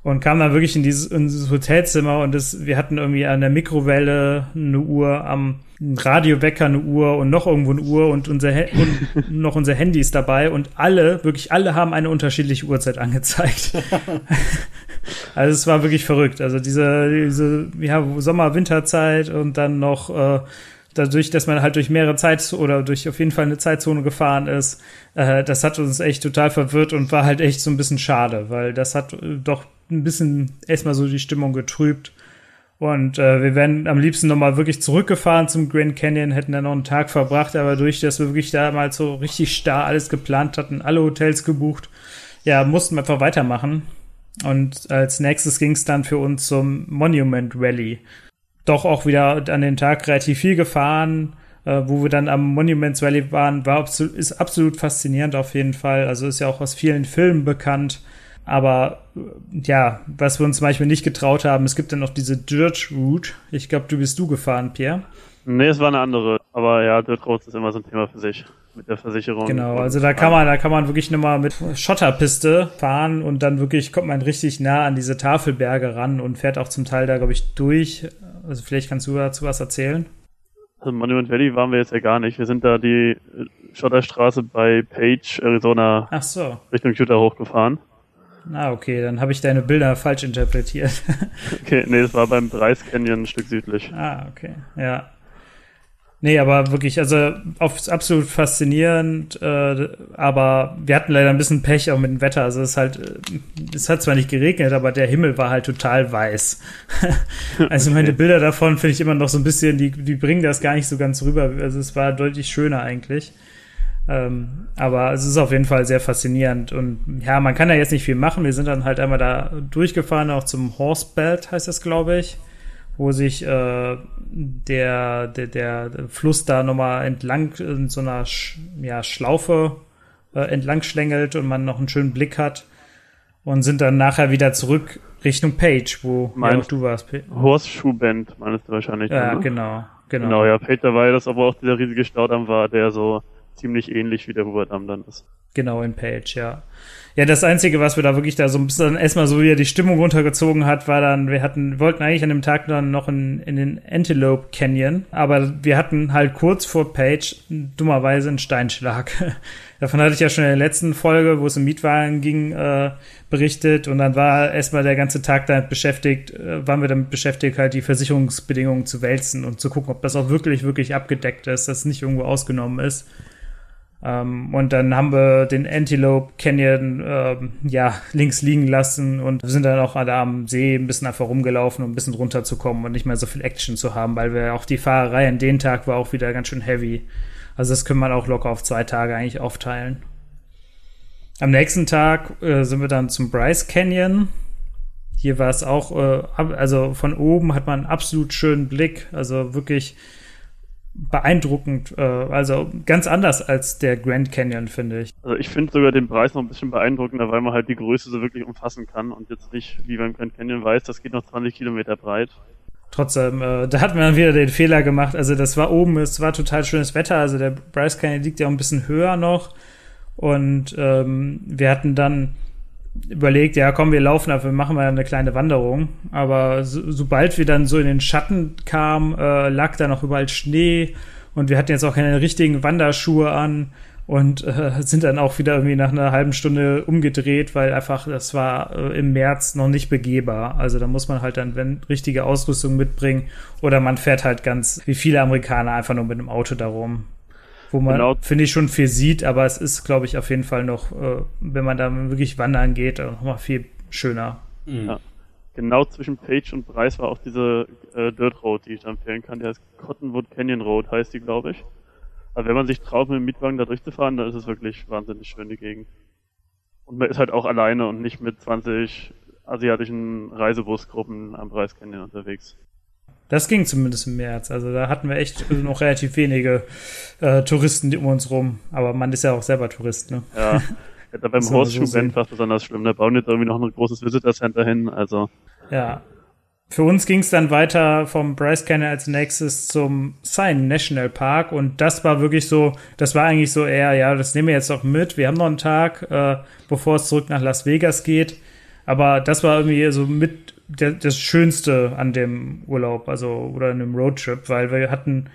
und kamen dann wirklich in dieses, in dieses Hotelzimmer und das, wir hatten irgendwie an der Mikrowelle eine Uhr, am Radiowecker eine Uhr und noch irgendwo eine Uhr und, unser und noch unsere Handys dabei und alle, wirklich alle haben eine unterschiedliche Uhrzeit angezeigt. also es war wirklich verrückt. Also diese, diese ja, Sommer-Winterzeit und dann noch äh, dadurch, dass man halt durch mehrere Zeit oder durch auf jeden Fall eine Zeitzone gefahren ist, äh, das hat uns echt total verwirrt und war halt echt so ein bisschen schade, weil das hat äh, doch ein bisschen erstmal so die Stimmung getrübt. Und äh, wir wären am liebsten nochmal wirklich zurückgefahren zum Grand Canyon, hätten dann noch einen Tag verbracht, aber durch, dass wir wirklich da mal so richtig starr alles geplant hatten, alle Hotels gebucht, ja, mussten wir einfach weitermachen. Und als nächstes ging es dann für uns zum Monument Rally doch auch wieder an den Tag relativ viel gefahren. Äh, wo wir dann am Monuments Valley waren, war absolut, ist absolut faszinierend auf jeden Fall. Also ist ja auch aus vielen Filmen bekannt. Aber äh, ja, was wir uns zum Beispiel nicht getraut haben, es gibt dann noch diese Dirt Route. Ich glaube, du bist du gefahren, Pierre. Nee, es war eine andere. Aber ja, Dirt Roads ist immer so ein Thema für sich mit der Versicherung. Genau, also da kann man, da kann man wirklich nochmal mit Schotterpiste fahren und dann wirklich kommt man richtig nah an diese Tafelberge ran und fährt auch zum Teil da, glaube ich, durch. Also vielleicht kannst du dazu was erzählen. Also Monument Valley waren wir jetzt ja gar nicht. Wir sind da die Schotterstraße bei Page, Arizona, Ach so. Richtung Utah hochgefahren. Ah, okay, dann habe ich deine Bilder falsch interpretiert. okay, nee, das war beim Bryce Canyon ein Stück südlich. Ah, okay, ja. Nee, aber wirklich, also auf, absolut faszinierend, äh, aber wir hatten leider ein bisschen Pech auch mit dem Wetter. Also es ist halt, äh, es hat zwar nicht geregnet, aber der Himmel war halt total weiß. also meine Bilder davon finde ich immer noch so ein bisschen, die, die bringen das gar nicht so ganz rüber. Also es war deutlich schöner eigentlich. Ähm, aber es ist auf jeden Fall sehr faszinierend. Und ja, man kann da jetzt nicht viel machen. Wir sind dann halt einmal da durchgefahren, auch zum Horsebelt heißt das, glaube ich wo sich äh, der, der, der Fluss da nochmal entlang in so einer Sch ja, Schlaufe äh, entlang schlängelt und man noch einen schönen Blick hat und sind dann nachher wieder zurück Richtung Page, wo ja, du warst. Horseshoe-Band meinst du wahrscheinlich. Ja, ne? genau, genau. Genau, ja, Page, da war ja das, aber auch dieser riesige Staudamm war, der so ziemlich ähnlich wie der Hooverdamm dann ist. Genau, in Page, ja. Ja, das Einzige, was wir da wirklich da so ein bisschen erstmal so wieder die Stimmung runtergezogen hat, war dann, wir hatten, wollten eigentlich an dem Tag dann noch in, in den Antelope Canyon, aber wir hatten halt kurz vor Page dummerweise einen Steinschlag. Davon hatte ich ja schon in der letzten Folge, wo es um Mietwagen ging, äh, berichtet und dann war erstmal der ganze Tag damit beschäftigt, äh, waren wir damit beschäftigt, halt die Versicherungsbedingungen zu wälzen und zu gucken, ob das auch wirklich, wirklich abgedeckt ist, dass es nicht irgendwo ausgenommen ist. Ähm, und dann haben wir den Antelope Canyon ähm, ja links liegen lassen und sind dann auch da am See ein bisschen einfach rumgelaufen, um ein bisschen runterzukommen und nicht mehr so viel Action zu haben, weil wir auch die Fahrerei an den Tag war auch wieder ganz schön heavy. Also das können wir auch locker auf zwei Tage eigentlich aufteilen. Am nächsten Tag äh, sind wir dann zum Bryce Canyon. Hier war es auch, äh, also von oben hat man einen absolut schönen Blick, also wirklich beeindruckend, äh, also ganz anders als der Grand Canyon, finde ich. Also ich finde sogar den Preis noch ein bisschen beeindruckender, weil man halt die Größe so wirklich umfassen kann und jetzt nicht, wie beim Grand Canyon weiß, das geht noch 20 Kilometer breit. Trotzdem, äh, da hat man wieder den Fehler gemacht. Also das war oben, es war total schönes Wetter. Also der Bryce Canyon liegt ja auch ein bisschen höher noch. Und ähm, wir hatten dann überlegt, ja komm, wir laufen, wir machen mal eine kleine Wanderung. Aber so, sobald wir dann so in den Schatten kamen, äh, lag da noch überall Schnee und wir hatten jetzt auch keine richtigen Wanderschuhe an und äh, sind dann auch wieder irgendwie nach einer halben Stunde umgedreht, weil einfach das war äh, im März noch nicht begehbar. Also da muss man halt dann wenn richtige Ausrüstung mitbringen oder man fährt halt ganz wie viele Amerikaner einfach nur mit dem Auto darum wo man, genau. finde ich, schon viel sieht, aber es ist, glaube ich, auf jeden Fall noch, äh, wenn man da wirklich wandern geht, noch mal viel schöner. Mhm. Ja. Genau zwischen Page und Preis war auch diese äh, Dirt Road, die ich da empfehlen kann. Die heißt Cottonwood Canyon Road, heißt die, glaube ich. Aber wenn man sich traut, mit dem Mietwagen da durchzufahren, dann ist es wirklich wahnsinnig schön, die Gegend. Und man ist halt auch alleine und nicht mit 20 asiatischen Reisebusgruppen am Preis Canyon unterwegs. Das ging zumindest im März. Also da hatten wir echt noch relativ wenige äh, Touristen um uns rum. Aber man ist ja auch selber Tourist, ne? Ja. Ja, beim Horseshoe-Band war es besonders schlimm. Da bauen jetzt irgendwie noch ein großes Visitor Center hin. Also. Ja. Für uns ging es dann weiter vom Bryce Canyon als nächstes zum Sign National Park und das war wirklich so, das war eigentlich so eher, ja, das nehmen wir jetzt auch mit. Wir haben noch einen Tag, äh, bevor es zurück nach Las Vegas geht. Aber das war irgendwie so mit der, das Schönste an dem Urlaub, also oder in dem Roadtrip, weil wir hatten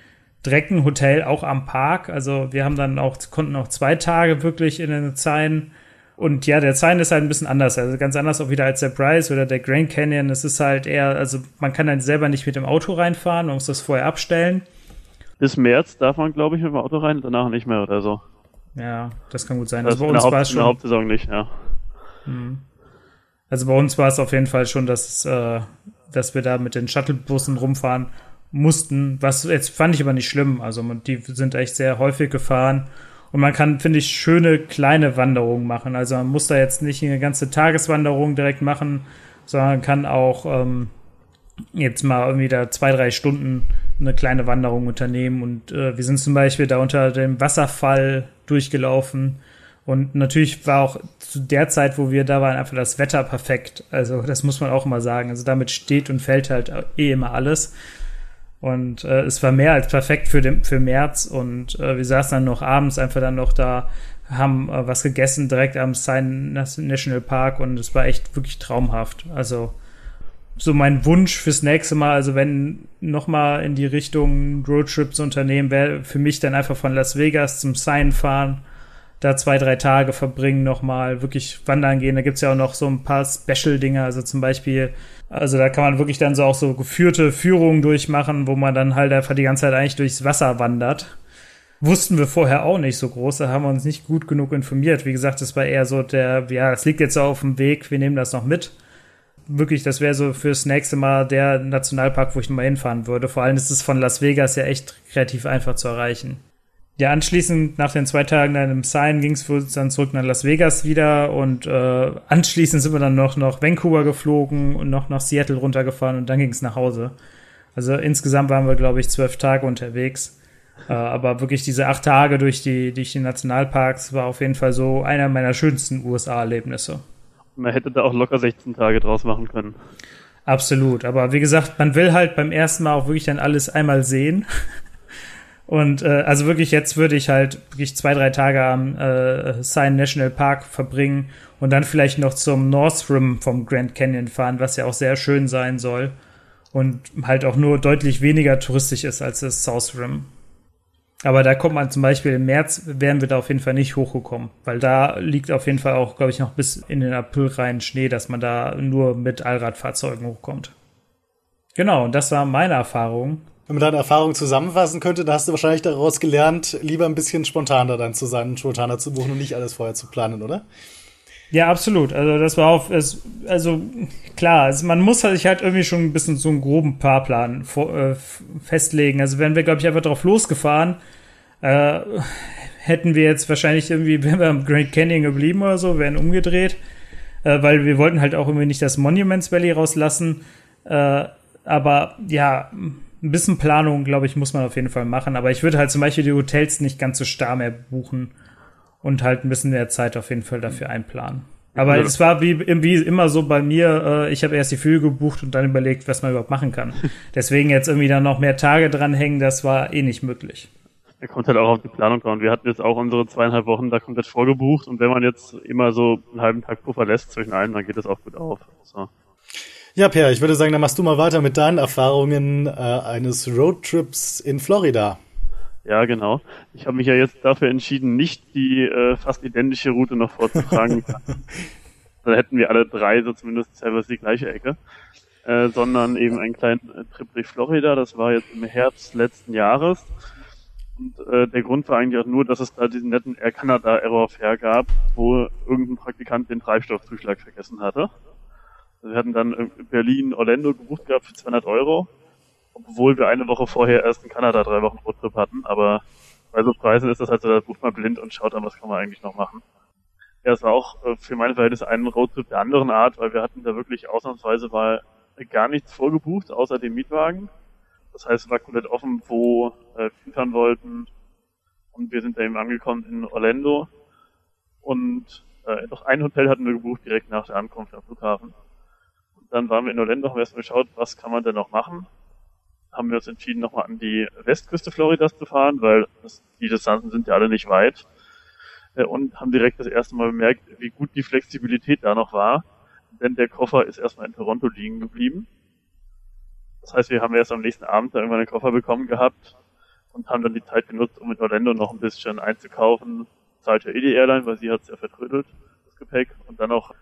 direkt ein Hotel auch am Park. Also wir haben dann auch, konnten auch zwei Tage wirklich in den Zein. Und ja, der Zein ist halt ein bisschen anders. Also ganz anders auch wieder als der Bryce oder der Grand Canyon. Es ist halt eher, also man kann dann selber nicht mit dem Auto reinfahren, man muss das vorher abstellen. Bis März darf man, glaube ich, mit dem Auto rein, danach nicht mehr oder so. Ja, das kann gut sein. Das also bei uns war es schon. In der Hauptsaison nicht, ja. Hm. Also bei uns war es auf jeden Fall schon, dass, äh, dass wir da mit den Shuttlebussen rumfahren mussten. Was jetzt fand ich aber nicht schlimm. Also die sind echt sehr häufig gefahren. Und man kann, finde ich, schöne kleine Wanderungen machen. Also man muss da jetzt nicht eine ganze Tageswanderung direkt machen, sondern kann auch ähm, jetzt mal irgendwie da zwei, drei Stunden eine kleine Wanderung unternehmen. Und äh, wir sind zum Beispiel da unter dem Wasserfall durchgelaufen. Und natürlich war auch zu der Zeit, wo wir da waren, einfach das Wetter perfekt. Also das muss man auch immer sagen. Also damit steht und fällt halt eh immer alles. Und äh, es war mehr als perfekt für, den, für März. Und äh, wir saßen dann noch abends einfach dann noch da, haben äh, was gegessen direkt am Sign National Park und es war echt wirklich traumhaft. Also so mein Wunsch fürs nächste Mal, also wenn nochmal in die Richtung Roadtrips unternehmen, wäre für mich dann einfach von Las Vegas zum Sign fahren da zwei, drei Tage verbringen, nochmal wirklich wandern gehen. Da gibt's ja auch noch so ein paar Special-Dinge, also zum Beispiel, also da kann man wirklich dann so auch so geführte Führungen durchmachen, wo man dann halt einfach die ganze Zeit eigentlich durchs Wasser wandert. Wussten wir vorher auch nicht so groß, da haben wir uns nicht gut genug informiert. Wie gesagt, das war eher so der, ja, das liegt jetzt auf dem Weg, wir nehmen das noch mit. Wirklich, das wäre so fürs nächste Mal der Nationalpark, wo ich mal hinfahren würde. Vor allem ist es von Las Vegas ja echt kreativ einfach zu erreichen. Ja, anschließend nach den zwei Tagen dann im Sign ging es dann zurück nach Las Vegas wieder und äh, anschließend sind wir dann noch nach Vancouver geflogen und noch nach Seattle runtergefahren und dann ging es nach Hause. Also insgesamt waren wir, glaube ich, zwölf Tage unterwegs. Äh, aber wirklich diese acht Tage durch die, durch die Nationalparks war auf jeden Fall so einer meiner schönsten USA-Erlebnisse. Man hätte da auch locker 16 Tage draus machen können. Absolut. Aber wie gesagt, man will halt beim ersten Mal auch wirklich dann alles einmal sehen. Und äh, also wirklich, jetzt würde ich halt wirklich zwei, drei Tage am äh, Sign National Park verbringen und dann vielleicht noch zum North Rim vom Grand Canyon fahren, was ja auch sehr schön sein soll. Und halt auch nur deutlich weniger touristisch ist als das South Rim. Aber da kommt man zum Beispiel im März, wären wir da auf jeden Fall nicht hochgekommen, weil da liegt auf jeden Fall auch, glaube ich, noch bis in den April rein Schnee, dass man da nur mit Allradfahrzeugen hochkommt. Genau, und das war meine Erfahrung. Wenn man deine Erfahrung zusammenfassen könnte, dann hast du wahrscheinlich daraus gelernt, lieber ein bisschen spontaner dann zu sein, spontaner zu buchen und nicht alles vorher zu planen, oder? Ja, absolut. Also das war auf, also klar, also man muss sich halt irgendwie schon ein bisschen so einen groben Fahrplan vor, äh, festlegen. Also wenn wir, glaube ich, einfach drauf losgefahren, äh, hätten wir jetzt wahrscheinlich irgendwie, wenn wir am Grand Canyon geblieben oder so, wären umgedreht, äh, weil wir wollten halt auch irgendwie nicht das Monuments Valley rauslassen. Äh, aber ja, ein bisschen Planung, glaube ich, muss man auf jeden Fall machen. Aber ich würde halt zum Beispiel die Hotels nicht ganz so starr mehr buchen und halt ein bisschen mehr Zeit auf jeden Fall dafür einplanen. Aber ja. es war wie, wie immer so bei mir, äh, ich habe erst die Flüge gebucht und dann überlegt, was man überhaupt machen kann. Deswegen jetzt irgendwie dann noch mehr Tage dranhängen, das war eh nicht möglich. Er kommt halt auch auf die Planung dran. Wir hatten jetzt auch unsere zweieinhalb Wochen da komplett vorgebucht und wenn man jetzt immer so einen halben Tag Puffer lässt zwischen allen, dann geht das auch gut auf. So. Ja, Per, ich würde sagen, dann machst du mal weiter mit deinen Erfahrungen äh, eines Roadtrips in Florida. Ja, genau. Ich habe mich ja jetzt dafür entschieden, nicht die äh, fast identische Route noch vorzutragen. Dann hätten wir alle drei so zumindest teilweise die gleiche Ecke. Äh, sondern eben einen kleinen äh, Trip durch Florida. Das war jetzt im Herbst letzten Jahres. Und äh, der Grund war eigentlich auch nur, dass es da diesen netten Air Canada Error Fair gab, wo irgendein Praktikant den Treibstoffzuschlag vergessen hatte. Wir hatten dann Berlin, Orlando gebucht gehabt für 200 Euro, obwohl wir eine Woche vorher erst in Kanada drei Wochen Roadtrip hatten. Aber bei so Preisen ist das halt so, da bucht man blind und schaut an, was kann man eigentlich noch machen. Ja, es war auch äh, für meine Verhältnisse ein Roadtrip der anderen Art, weil wir hatten da wirklich ausnahmsweise mal gar nichts vorgebucht, außer dem Mietwagen. Das heißt, es war komplett offen, wo äh, wir hinfahren wollten. Und wir sind da eben angekommen in Orlando. Und äh, noch ein Hotel hatten wir gebucht direkt nach der Ankunft am Flughafen. Dann waren wir in Orlando, haben erstmal geschaut, was kann man denn noch machen. Haben wir uns entschieden, nochmal an die Westküste Floridas zu fahren, weil das, die Distanzen sind ja alle nicht weit. Äh, und haben direkt das erste Mal bemerkt, wie gut die Flexibilität da noch war. Denn der Koffer ist erstmal in Toronto liegen geblieben. Das heißt, wir haben erst am nächsten Abend da irgendwann einen Koffer bekommen gehabt und haben dann die Zeit genutzt, um in Orlando noch ein bisschen einzukaufen. Zahlt ja eh die Airline, weil sie hat es ja vertrödelt, das Gepäck. Und dann auch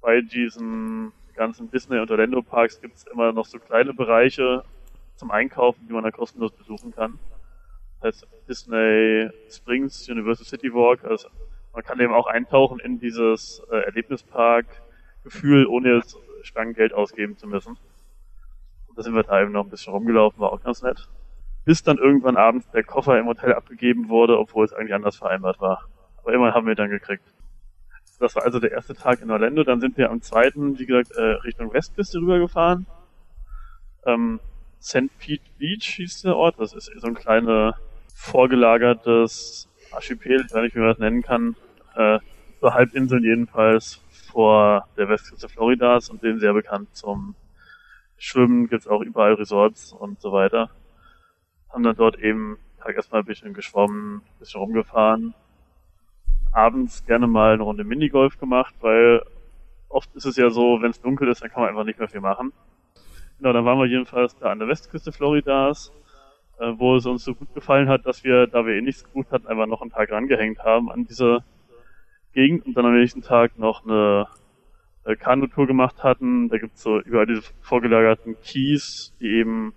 bei diesem ganzen Disney- und Orlando-Parks gibt es immer noch so kleine Bereiche zum Einkaufen, die man da kostenlos besuchen kann. Das heißt Disney Springs, Universal City Walk. Also man kann eben auch eintauchen in dieses äh, Erlebnispark-Gefühl, ohne jetzt Geld ausgeben zu müssen. Und da sind wir da eben noch ein bisschen rumgelaufen, war auch ganz nett. Bis dann irgendwann abends der Koffer im Hotel abgegeben wurde, obwohl es eigentlich anders vereinbart war. Aber immerhin haben wir dann gekriegt. Das war also der erste Tag in Orlando. Dann sind wir am zweiten, wie gesagt, äh, Richtung Westküste rübergefahren. Ähm, St. Pete Beach hieß der Ort. Das ist so ein kleiner vorgelagertes Archipel, ich weiß nicht, wie man das nennen kann. Äh, so Halbinseln jedenfalls vor der Westküste Floridas und den sehr bekannt zum Schwimmen. Gibt's auch überall Resorts und so weiter. Haben dann dort eben Tag erstmal ein bisschen geschwommen, ein bisschen rumgefahren, abends gerne mal eine Runde Minigolf gemacht, weil oft ist es ja so, wenn es dunkel ist, dann kann man einfach nicht mehr viel machen. Genau, dann waren wir jedenfalls da an der Westküste Floridas, äh, wo es uns so gut gefallen hat, dass wir, da wir eh nichts gebucht hatten, einfach noch einen Tag rangehängt haben an diese Gegend und dann am nächsten Tag noch eine äh, Kanutour gemacht hatten. Da gibt's so überall diese vorgelagerten Keys, die eben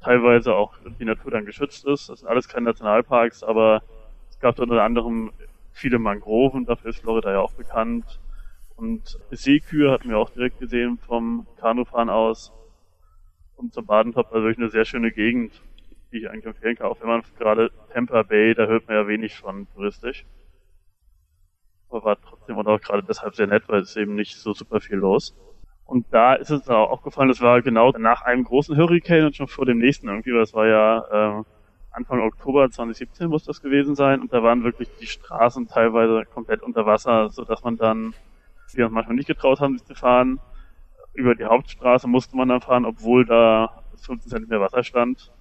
teilweise auch die Natur dann geschützt ist. Das sind alles keine Nationalparks, aber es gab unter anderem viele Mangroven, dafür ist Florida ja auch bekannt. Und Seekühe hatten wir auch direkt gesehen vom Kanufahren aus. Und zum Badentop war wirklich eine sehr schöne Gegend, die ich eigentlich empfehlen kann. Auch wenn man gerade Tampa Bay, da hört man ja wenig von touristisch. Aber war trotzdem auch gerade deshalb sehr nett, weil es eben nicht so super viel los. Und da ist es auch aufgefallen, das war genau nach einem großen Hurricane und schon vor dem nächsten irgendwie, weil es war ja äh, Anfang Oktober 2017 muss das gewesen sein und da waren wirklich die Straßen teilweise komplett unter Wasser, so dass man dann, wir uns manchmal nicht getraut haben, sich zu fahren, über die Hauptstraße musste man dann fahren, obwohl da 15 Zentimeter Wasser stand.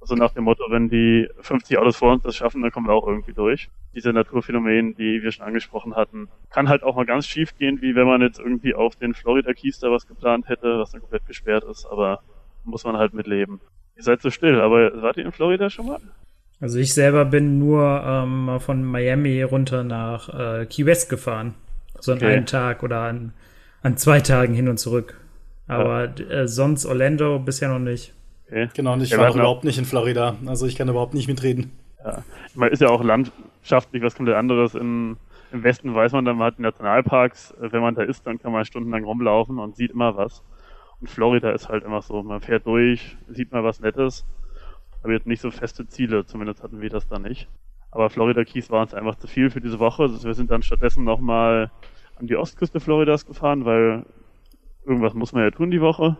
Also nach dem Motto, wenn die 50 Autos vor uns das schaffen, dann kommen wir auch irgendwie durch. Diese Naturphänomen, die wir schon angesprochen hatten, kann halt auch mal ganz schief gehen, wie wenn man jetzt irgendwie auf den Florida Keys da was geplant hätte, was dann komplett gesperrt ist, aber muss man halt mitleben. Ihr seid so still, aber wart ihr in Florida schon mal? Also ich selber bin nur ähm, von Miami runter nach äh, Key West gefahren. So an okay. einem Tag oder an, an zwei Tagen hin und zurück. Aber ja. äh, sonst Orlando bisher noch nicht. Okay. Genau, und ich ja, war überhaupt nicht in Florida. Also ich kann überhaupt nicht mitreden. Ja. Man ist ja auch landschaftlich was komplett anderes. In, Im Westen weiß man dann, man hat Nationalparks. Wenn man da ist, dann kann man stundenlang rumlaufen und sieht immer was. Und Florida ist halt immer so, man fährt durch, sieht mal was Nettes, aber jetzt nicht so feste Ziele, zumindest hatten wir das da nicht. Aber Florida Keys war uns einfach zu viel für diese Woche. Also wir sind dann stattdessen nochmal an die Ostküste Floridas gefahren, weil irgendwas muss man ja tun die Woche.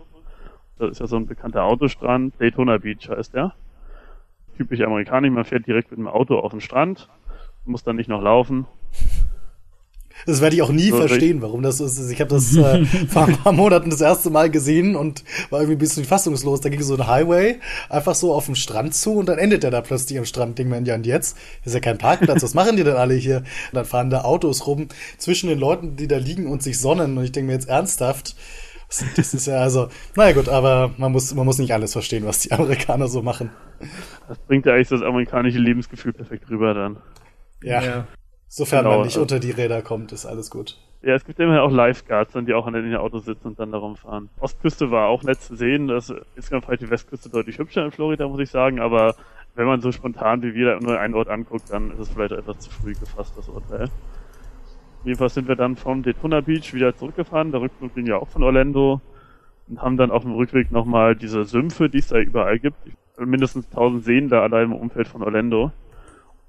Das ist ja so ein bekannter Autostrand. Daytona Beach heißt der. Typisch amerikanisch, man fährt direkt mit dem Auto auf den Strand, muss dann nicht noch laufen. Das werde ich auch nie so verstehen, warum das so ist. Ich habe das äh, vor ein paar Monaten das erste Mal gesehen und war irgendwie ein bisschen fassungslos. Da ging so ein Highway einfach so auf dem Strand zu und dann endet er da plötzlich am Strand. Denkt man ja, und jetzt ist ja kein Parkplatz. Was machen die denn alle hier? Und dann fahren da Autos rum zwischen den Leuten, die da liegen und sich sonnen. Und ich denke mir jetzt ernsthaft, das ist ja also, naja gut, aber man muss, man muss nicht alles verstehen, was die Amerikaner so machen. Das bringt ja eigentlich das amerikanische Lebensgefühl perfekt rüber dann. Ja. ja. Sofern genau, man nicht unter die Räder kommt, ist alles gut. Ja, es gibt immer auch Lifeguards, die auch an den Autos sitzen und dann darum fahren. Ostküste war auch nett zu sehen. Das ist ganz vielleicht die Westküste deutlich hübscher in Florida, muss ich sagen. Aber wenn man so spontan wie wir nur einen Ort anguckt, dann ist es vielleicht etwas zu früh gefasst, das Urteil. Jedenfalls sind wir dann vom Daytona Beach wieder zurückgefahren. Der Rückflug ging ja auch von Orlando. Und haben dann auf dem Rückweg nochmal diese Sümpfe, die es da überall gibt. Mindestens 1000 Seen da allein im Umfeld von Orlando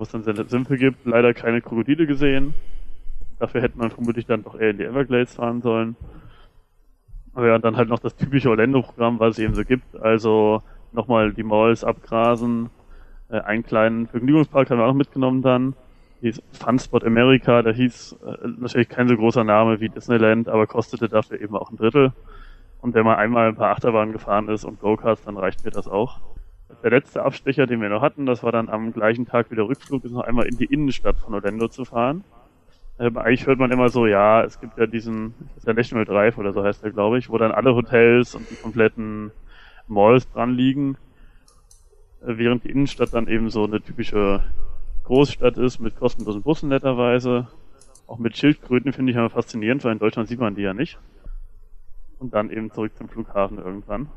wo es dann sehr Sümpfe gibt. Leider keine Krokodile gesehen. Dafür hätte man vermutlich dann doch eher in die Everglades fahren sollen. Ja, dann halt noch das typische Orlando-Programm, was es eben so gibt. Also nochmal die Malls abgrasen. Äh, einen kleinen Vergnügungspark haben wir auch mitgenommen dann. Hieß Funspot America. Der hieß äh, natürlich kein so großer Name wie Disneyland, aber kostete dafür eben auch ein Drittel. Und wenn man einmal ein paar Achterbahnen gefahren ist und Go-Karts, dann reicht mir das auch der letzte Abstecher, den wir noch hatten, das war dann am gleichen Tag wie der Rückflug, ist noch einmal in die Innenstadt von Orlando zu fahren. Ähm, eigentlich hört man immer so, ja, es gibt ja diesen, der National Drive oder so heißt der, glaube ich, wo dann alle Hotels und die kompletten Malls dran liegen, äh, während die Innenstadt dann eben so eine typische Großstadt ist mit kostenlosen Bussen netterweise. Auch mit Schildkröten finde ich immer faszinierend, weil in Deutschland sieht man die ja nicht. Und dann eben zurück zum Flughafen irgendwann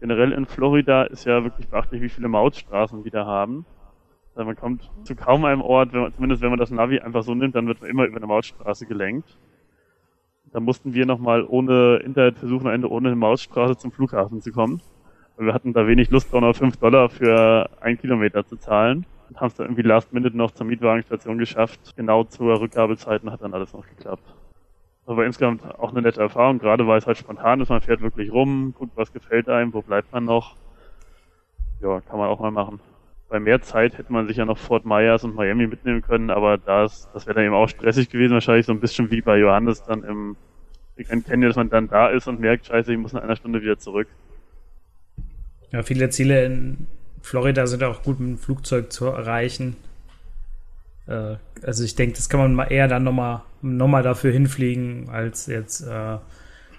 generell in Florida ist ja wirklich beachtlich, wie viele Mautstraßen wir da haben. Also man kommt zu kaum einem Ort, wenn man, zumindest wenn man das Navi einfach so nimmt, dann wird man immer über eine Mautstraße gelenkt. Da mussten wir nochmal ohne Internet versuchen, am Ende ohne eine Mautstraße zum Flughafen zu kommen. Weil wir hatten da wenig Lust, auch noch 5 Dollar für einen Kilometer zu zahlen. Und haben es dann irgendwie last minute noch zur Mietwagenstation geschafft. Genau zur Rückgabezeit hat dann alles noch geklappt. Aber insgesamt auch eine nette Erfahrung, gerade weil es halt spontan ist, man fährt wirklich rum, guckt, was gefällt einem, wo bleibt man noch. Ja, kann man auch mal machen. Bei mehr Zeit hätte man sich ja noch Fort Myers und Miami mitnehmen können, aber das, das wäre dann eben auch stressig gewesen, wahrscheinlich so ein bisschen wie bei Johannes dann im Canyon, dass man dann da ist und merkt, scheiße, ich muss in einer Stunde wieder zurück. Ja, viele Ziele in Florida sind auch gut mit dem Flugzeug zu erreichen. Äh, also ich denke, das kann man mal eher dann nochmal noch mal dafür hinfliegen, als jetzt äh,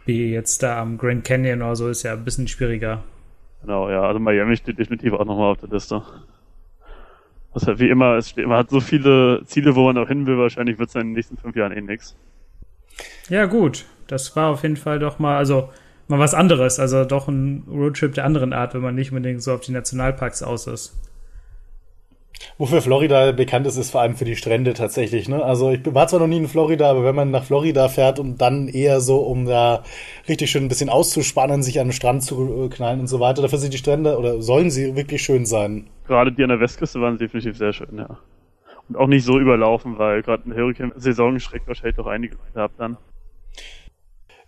wie jetzt da am Grand Canyon oder so, ist ja ein bisschen schwieriger. Genau, ja, also Miami steht definitiv auch nochmal auf der Liste. Was halt wie immer, es steht, man hat so viele Ziele, wo man auch hin will, wahrscheinlich wird es in den nächsten fünf Jahren eh nix. Ja, gut. Das war auf jeden Fall doch mal, also mal was anderes. Also doch ein Roadtrip der anderen Art, wenn man nicht unbedingt so auf die Nationalparks aus ist. Wofür Florida bekannt ist, ist vor allem für die Strände tatsächlich. Ne? Also ich war zwar noch nie in Florida, aber wenn man nach Florida fährt und dann eher so, um da richtig schön ein bisschen auszuspannen, sich an den Strand zu knallen und so weiter, dafür sind die Strände oder sollen sie wirklich schön sein. Gerade die an der Westküste waren definitiv sehr schön, ja. Und auch nicht so überlaufen, weil gerade eine Hurricane-Saison schreckt wahrscheinlich doch einige Leute ab dann.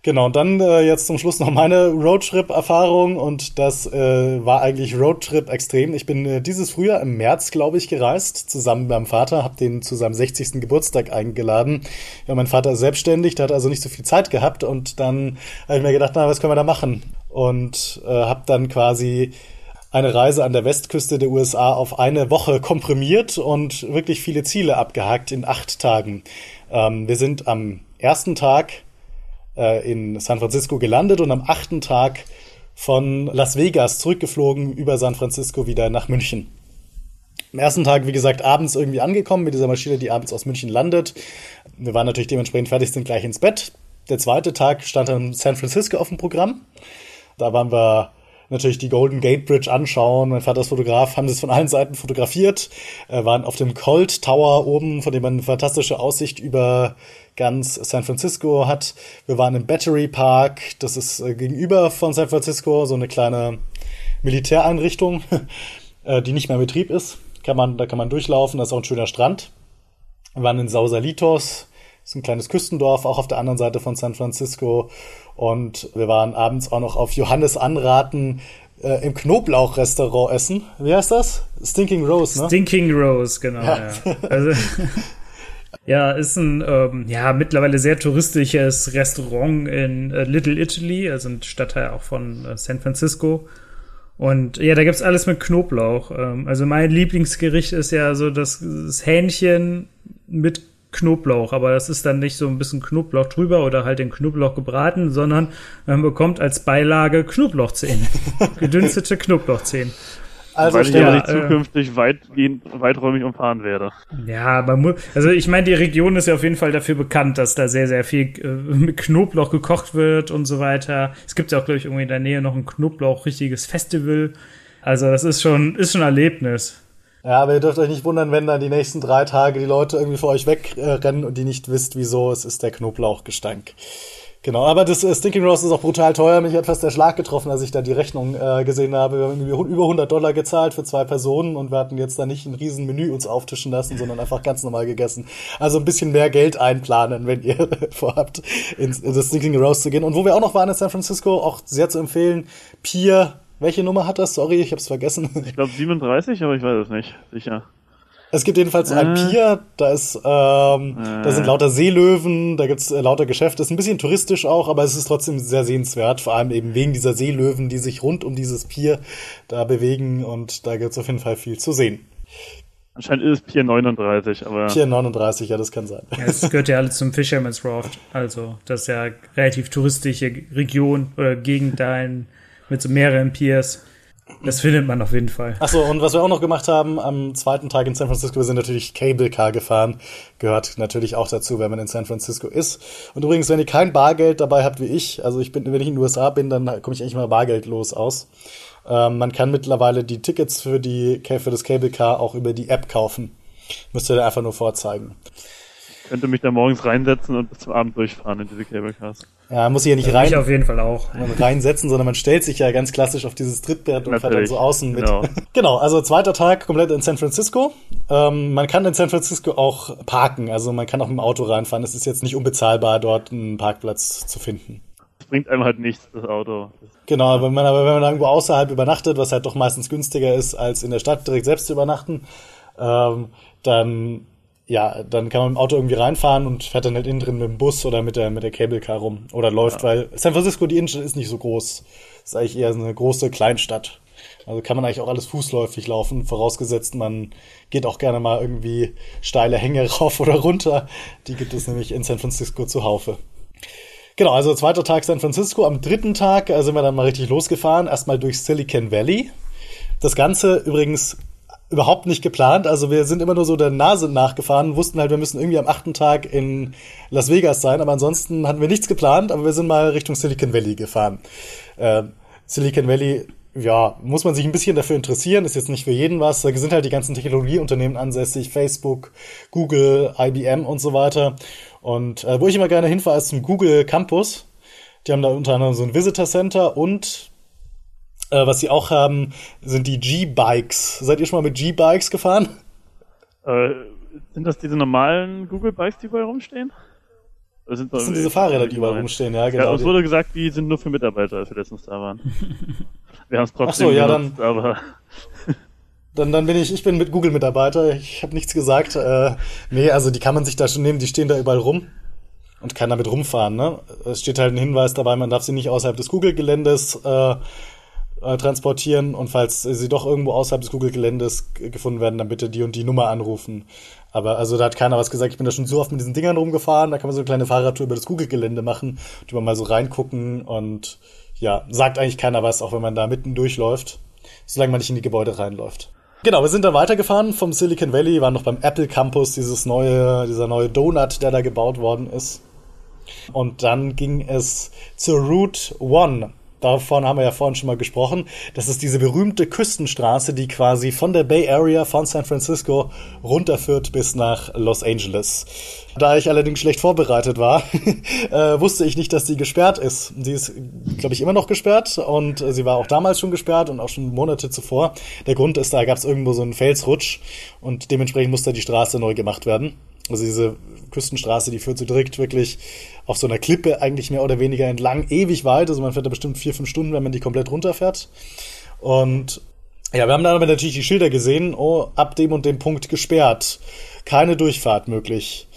Genau, und dann äh, jetzt zum Schluss noch meine Roadtrip-Erfahrung und das äh, war eigentlich Roadtrip extrem. Ich bin äh, dieses Frühjahr im März, glaube ich, gereist, zusammen mit meinem Vater, habe den zu seinem 60. Geburtstag eingeladen. Ja, mein Vater ist selbstständig, der hat also nicht so viel Zeit gehabt und dann habe ich mir gedacht, na, was können wir da machen? Und äh, habe dann quasi eine Reise an der Westküste der USA auf eine Woche komprimiert und wirklich viele Ziele abgehakt in acht Tagen. Ähm, wir sind am ersten Tag äh, in San Francisco gelandet und am achten Tag von Las Vegas zurückgeflogen über San Francisco wieder nach München. Am ersten Tag, wie gesagt, abends irgendwie angekommen mit dieser Maschine, die abends aus München landet. Wir waren natürlich dementsprechend fertig, sind gleich ins Bett. Der zweite Tag stand dann San Francisco auf dem Programm. Da waren wir natürlich die Golden Gate Bridge anschauen. Mein Vater ist Fotograf, haben das von allen Seiten fotografiert, äh, waren auf dem Colt Tower oben, von dem man eine fantastische Aussicht über ganz San Francisco hat. Wir waren im Battery Park, das ist äh, gegenüber von San Francisco, so eine kleine Militäreinrichtung, äh, die nicht mehr in Betrieb ist. Kann man, da kann man durchlaufen, da ist auch ein schöner Strand. Wir waren in Sausalitos, das ist ein kleines Küstendorf, auch auf der anderen Seite von San Francisco. Und wir waren abends auch noch auf Johannes Anraten äh, im Knoblauchrestaurant essen. Wie heißt das? Stinking Rose, ne? Stinking Rose, genau. Ja. ja. Also, ja, ist ein ähm, ja mittlerweile sehr touristisches Restaurant in äh, Little Italy, also ein Stadtteil auch von äh, San Francisco. Und ja, da gibt's alles mit Knoblauch. Ähm, also mein Lieblingsgericht ist ja so das, das Hähnchen mit Knoblauch, aber das ist dann nicht so ein bisschen Knoblauch drüber oder halt den Knoblauch gebraten, sondern man bekommt als Beilage Knoblauchzehen. Gedünstete Knoblauchzehen. Also Weil ich ja, äh, zukünftig weitgehend, weiträumig umfahren werde. Ja, man also ich meine, die Region ist ja auf jeden Fall dafür bekannt, dass da sehr, sehr viel äh, mit Knoblauch gekocht wird und so weiter. Es gibt ja auch, glaube ich, irgendwie in der Nähe noch ein Knoblauch-richtiges Festival. Also das ist schon, ist schon ein Erlebnis. Ja, aber ihr dürft euch nicht wundern, wenn dann die nächsten drei Tage die Leute irgendwie vor euch wegrennen und die nicht wisst, wieso. Es ist der Knoblauchgestank. Genau, aber das äh, Stinking Rose ist auch brutal teuer. Mich hat fast der Schlag getroffen, als ich da die Rechnung äh, gesehen habe. Wir haben irgendwie über 100 Dollar gezahlt für zwei Personen und wir hatten jetzt da nicht ein riesen Menü uns auftischen lassen, sondern einfach ganz normal gegessen. Also ein bisschen mehr Geld einplanen, wenn ihr vorhabt, ins, in das Stinking Rose zu gehen. Und wo wir auch noch waren in San Francisco, auch sehr zu empfehlen, Pier. Welche Nummer hat das? Sorry, ich hab's vergessen. Ich glaube 37, aber ich weiß es nicht. Sicher. Es gibt jedenfalls so ein äh. Pier, da ist, ähm, äh. da sind lauter Seelöwen, da gibt's äh, lauter Geschäfte. Ist ein bisschen touristisch auch, aber es ist trotzdem sehr sehenswert, vor allem eben wegen dieser Seelöwen, die sich rund um dieses Pier da bewegen und da gibt's auf jeden Fall viel zu sehen. Anscheinend ist es Pier 39, aber. Pier 39, ja, das kann sein. Ja, es gehört ja alles zum Fisherman's Raft. Also, das ist ja relativ touristische Region oder Gegend da in, mit so mehreren Piers. Das findet man auf jeden Fall. Achso, und was wir auch noch gemacht haben am zweiten Tag in San Francisco, wir sind natürlich Cable Car gefahren. Gehört natürlich auch dazu, wenn man in San Francisco ist. Und übrigens, wenn ihr kein Bargeld dabei habt wie ich, also ich bin, wenn ich in den USA bin, dann komme ich eigentlich mal bargeldlos aus. Ähm, man kann mittlerweile die Tickets für die für das Cable Car auch über die App kaufen. Müsst ihr da einfach nur vorzeigen könnte mich da morgens reinsetzen und bis zum Abend durchfahren in diese Cable Cars. Ja, muss ich ja nicht rein. Ich auf jeden Fall auch. Reinsetzen, sondern man stellt sich ja ganz klassisch auf dieses Trittbrett und fährt dann so außen mit. Genau. genau, also zweiter Tag komplett in San Francisco. Ähm, man kann in San Francisco auch parken, also man kann auch mit dem Auto reinfahren. Es ist jetzt nicht unbezahlbar, dort einen Parkplatz zu finden. Das bringt einem halt nichts, das Auto. Genau, aber wenn man, aber wenn man irgendwo außerhalb übernachtet, was halt doch meistens günstiger ist, als in der Stadt direkt selbst zu übernachten, ähm, dann ja, dann kann man im Auto irgendwie reinfahren und fährt dann halt innen drin mit dem Bus oder mit der, mit der Cable Car rum. Oder läuft, ja. weil San Francisco, die Innenstadt ist nicht so groß. Ist eigentlich eher eine große Kleinstadt. Also kann man eigentlich auch alles fußläufig laufen, vorausgesetzt man geht auch gerne mal irgendwie steile Hänge rauf oder runter. Die gibt es nämlich in San Francisco zuhaufe. Genau, also zweiter Tag San Francisco. Am dritten Tag sind wir dann mal richtig losgefahren. Erstmal durch Silicon Valley. Das Ganze übrigens überhaupt nicht geplant. Also wir sind immer nur so der Nase nachgefahren, wussten halt, wir müssen irgendwie am achten Tag in Las Vegas sein, aber ansonsten hatten wir nichts geplant, aber wir sind mal Richtung Silicon Valley gefahren. Äh, Silicon Valley, ja, muss man sich ein bisschen dafür interessieren, ist jetzt nicht für jeden was. Da sind halt die ganzen Technologieunternehmen ansässig, Facebook, Google, IBM und so weiter. Und äh, wo ich immer gerne hinfahre, ist zum Google Campus. Die haben da unter anderem so ein Visitor Center und äh, was sie auch haben, sind die G-Bikes. Seid ihr schon mal mit G-Bikes gefahren? Äh, sind das diese normalen Google-Bikes, die überall rumstehen? Das sind, das sind diese Fahrräder, die überall rumstehen, ja, genau. Ja, uns wurde gesagt, die sind nur für Mitarbeiter, als wir letztens da waren. wir haben es trotzdem Ach so, ja, genutzt, dann, aber... dann, dann bin ich, ich bin mit Google-Mitarbeiter, ich habe nichts gesagt. Äh, nee, also die kann man sich da schon nehmen, die stehen da überall rum und kann damit rumfahren. Ne? Es steht halt ein Hinweis dabei, man darf sie nicht außerhalb des Google-Geländes äh, äh, transportieren und falls sie doch irgendwo außerhalb des Google-Geländes gefunden werden, dann bitte die und die Nummer anrufen. Aber also da hat keiner was gesagt. Ich bin da schon so oft mit diesen Dingern rumgefahren. Da kann man so eine kleine Fahrradtour über das Google-Gelände machen, die man mal so reingucken und ja, sagt eigentlich keiner was, auch wenn man da mitten durchläuft, solange man nicht in die Gebäude reinläuft. Genau, wir sind dann weitergefahren vom Silicon Valley, waren noch beim Apple Campus, dieses neue, dieser neue Donut, der da gebaut worden ist. Und dann ging es zur Route One davon haben wir ja vorhin schon mal gesprochen. Das ist diese berühmte Küstenstraße, die quasi von der Bay Area von San Francisco runterführt bis nach Los Angeles. Da ich allerdings schlecht vorbereitet war, äh, wusste ich nicht, dass die gesperrt ist. Sie ist, glaube ich, immer noch gesperrt und äh, sie war auch damals schon gesperrt und auch schon Monate zuvor. Der Grund ist, da gab es irgendwo so einen Felsrutsch und dementsprechend musste die Straße neu gemacht werden. Also diese Küstenstraße, die führt so direkt wirklich auf so einer Klippe eigentlich mehr oder weniger entlang, ewig weit. Also man fährt da bestimmt vier, fünf Stunden, wenn man die komplett runterfährt. Und ja, wir haben dann aber natürlich die Schilder gesehen, oh, ab dem und dem Punkt gesperrt. Keine Durchfahrt möglich.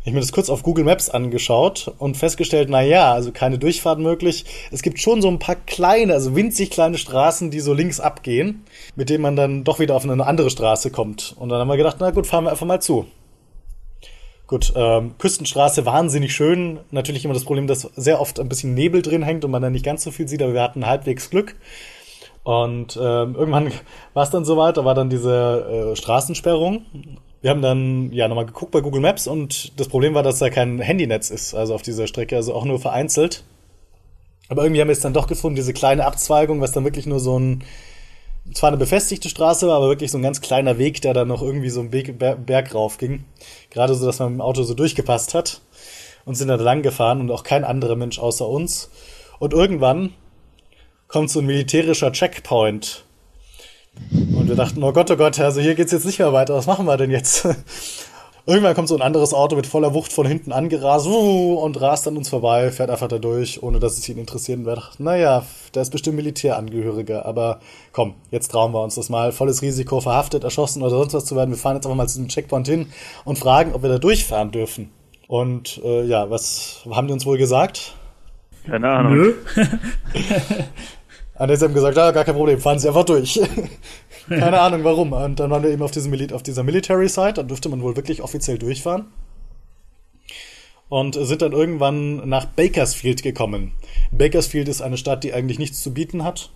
Ich habe mir das kurz auf Google Maps angeschaut und festgestellt, na ja, also keine Durchfahrt möglich. Es gibt schon so ein paar kleine, also winzig kleine Straßen, die so links abgehen, mit denen man dann doch wieder auf eine andere Straße kommt. Und dann haben wir gedacht, na gut, fahren wir einfach mal zu. Gut, ähm, Küstenstraße wahnsinnig schön. Natürlich immer das Problem, dass sehr oft ein bisschen Nebel drin hängt und man dann nicht ganz so viel sieht, aber wir hatten halbwegs Glück. Und ähm, irgendwann war es dann soweit, da war dann diese äh, Straßensperrung. Wir haben dann ja nochmal geguckt bei Google Maps und das Problem war, dass da kein Handynetz ist, also auf dieser Strecke, also auch nur vereinzelt. Aber irgendwie haben wir es dann doch gefunden, diese kleine Abzweigung, was dann wirklich nur so ein zwar eine befestigte Straße war, aber wirklich so ein ganz kleiner Weg, der dann noch irgendwie so einen Berg, Berg rauf ging. Gerade so, dass man mit dem Auto so durchgepasst hat. Und sind da lang gefahren und auch kein anderer Mensch außer uns. Und irgendwann kommt so ein militärischer Checkpoint. Und wir dachten, oh Gott, oh Gott, also hier geht's jetzt nicht mehr weiter, was machen wir denn jetzt? Irgendwann kommt so ein anderes Auto mit voller Wucht von hinten angerast und rast an uns vorbei, fährt einfach da durch, ohne dass es ihn interessieren wird. Naja, der ist bestimmt Militärangehöriger, aber komm, jetzt trauen wir uns das mal. Volles Risiko, verhaftet, erschossen oder sonst was zu werden. Wir fahren jetzt einfach mal zu diesem Checkpoint hin und fragen, ob wir da durchfahren dürfen. Und äh, ja, was haben die uns wohl gesagt? Keine Ahnung. Nö. An der haben gesagt, ah, gar kein Problem, fahren Sie einfach durch. Keine Ahnung warum. Und dann waren wir eben auf, diesem, auf dieser Military Site, da durfte man wohl wirklich offiziell durchfahren. Und sind dann irgendwann nach Bakersfield gekommen. Bakersfield ist eine Stadt, die eigentlich nichts zu bieten hat.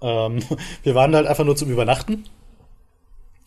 Ähm, wir waren halt einfach nur zum Übernachten.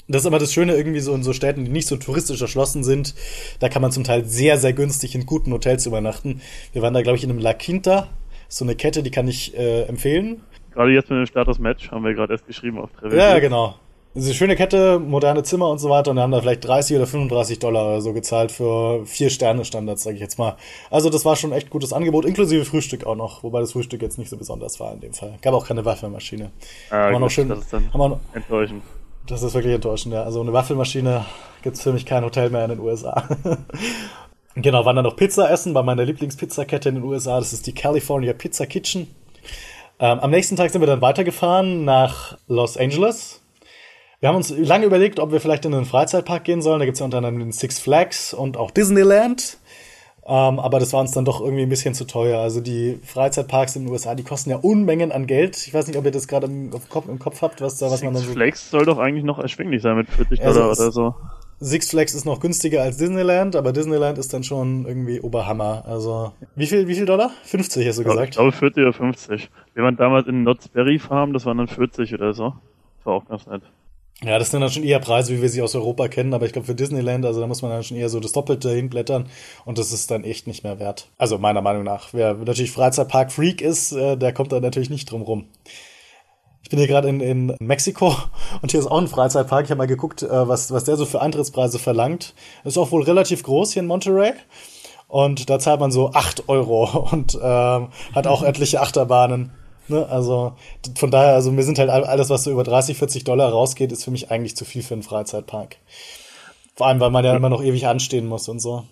Das ist aber das Schöne irgendwie so in so Städten, die nicht so touristisch erschlossen sind. Da kann man zum Teil sehr, sehr günstig in guten Hotels übernachten. Wir waren da, glaube ich, in einem La Quinta. So eine Kette, die kann ich äh, empfehlen. Gerade jetzt mit dem Status Match haben wir gerade erst geschrieben auf Travel. Ja, genau. Diese schöne Kette, moderne Zimmer und so weiter und haben da vielleicht 30 oder 35 Dollar oder so gezahlt für vier Sterne Standards, sage ich jetzt mal. Also das war schon echt gutes Angebot, inklusive Frühstück auch noch, wobei das Frühstück jetzt nicht so besonders war in dem Fall. Gab auch keine Waffelmaschine. Ah, haben gut, noch schön, das ist dann haben wir, enttäuschend. Das ist wirklich enttäuschend, ja. Also eine Waffelmaschine gibt's für mich kein Hotel mehr in den USA. genau, waren dann noch Pizza essen bei meiner Lieblingspizzakette in den USA. Das ist die California Pizza Kitchen. Ähm, am nächsten Tag sind wir dann weitergefahren nach Los Angeles. Wir haben uns lange überlegt, ob wir vielleicht in einen Freizeitpark gehen sollen. Da gibt es ja unter anderem den Six Flags und auch Disneyland. Ähm, aber das war uns dann doch irgendwie ein bisschen zu teuer. Also die Freizeitparks in den USA, die kosten ja Unmengen an Geld. Ich weiß nicht, ob ihr das gerade im, im, Kopf habt, was da, was Six man dann so. Flags soll doch eigentlich noch erschwinglich sein mit 40 Dollar also oder so. Six Flags ist noch günstiger als Disneyland, aber Disneyland ist dann schon irgendwie Oberhammer. Also, wie viel, wie viel Dollar? 50 hast du gesagt? Ich glaube 40 oder 50. Wir waren damals in Knott's Berry Farm, das waren dann 40 oder so. Das war auch ganz nett. Ja, das sind dann schon eher Preise, wie wir sie aus Europa kennen, aber ich glaube für Disneyland, also da muss man dann schon eher so das Doppelte hinblättern und das ist dann echt nicht mehr wert. Also meiner Meinung nach. Wer natürlich Freizeitpark-Freak ist, äh, der kommt da natürlich nicht drum rum. Ich bin hier gerade in, in Mexiko und hier ist auch ein Freizeitpark. Ich habe mal geguckt, äh, was, was der so für Eintrittspreise verlangt. Ist auch wohl relativ groß hier in Monterey. Und da zahlt man so acht Euro und ähm, hat auch etliche Achterbahnen. Ne? Also von daher, also mir sind halt alles, was so über 30, 40 Dollar rausgeht, ist für mich eigentlich zu viel für einen Freizeitpark. Vor allem, weil man ja immer noch ewig anstehen muss und so.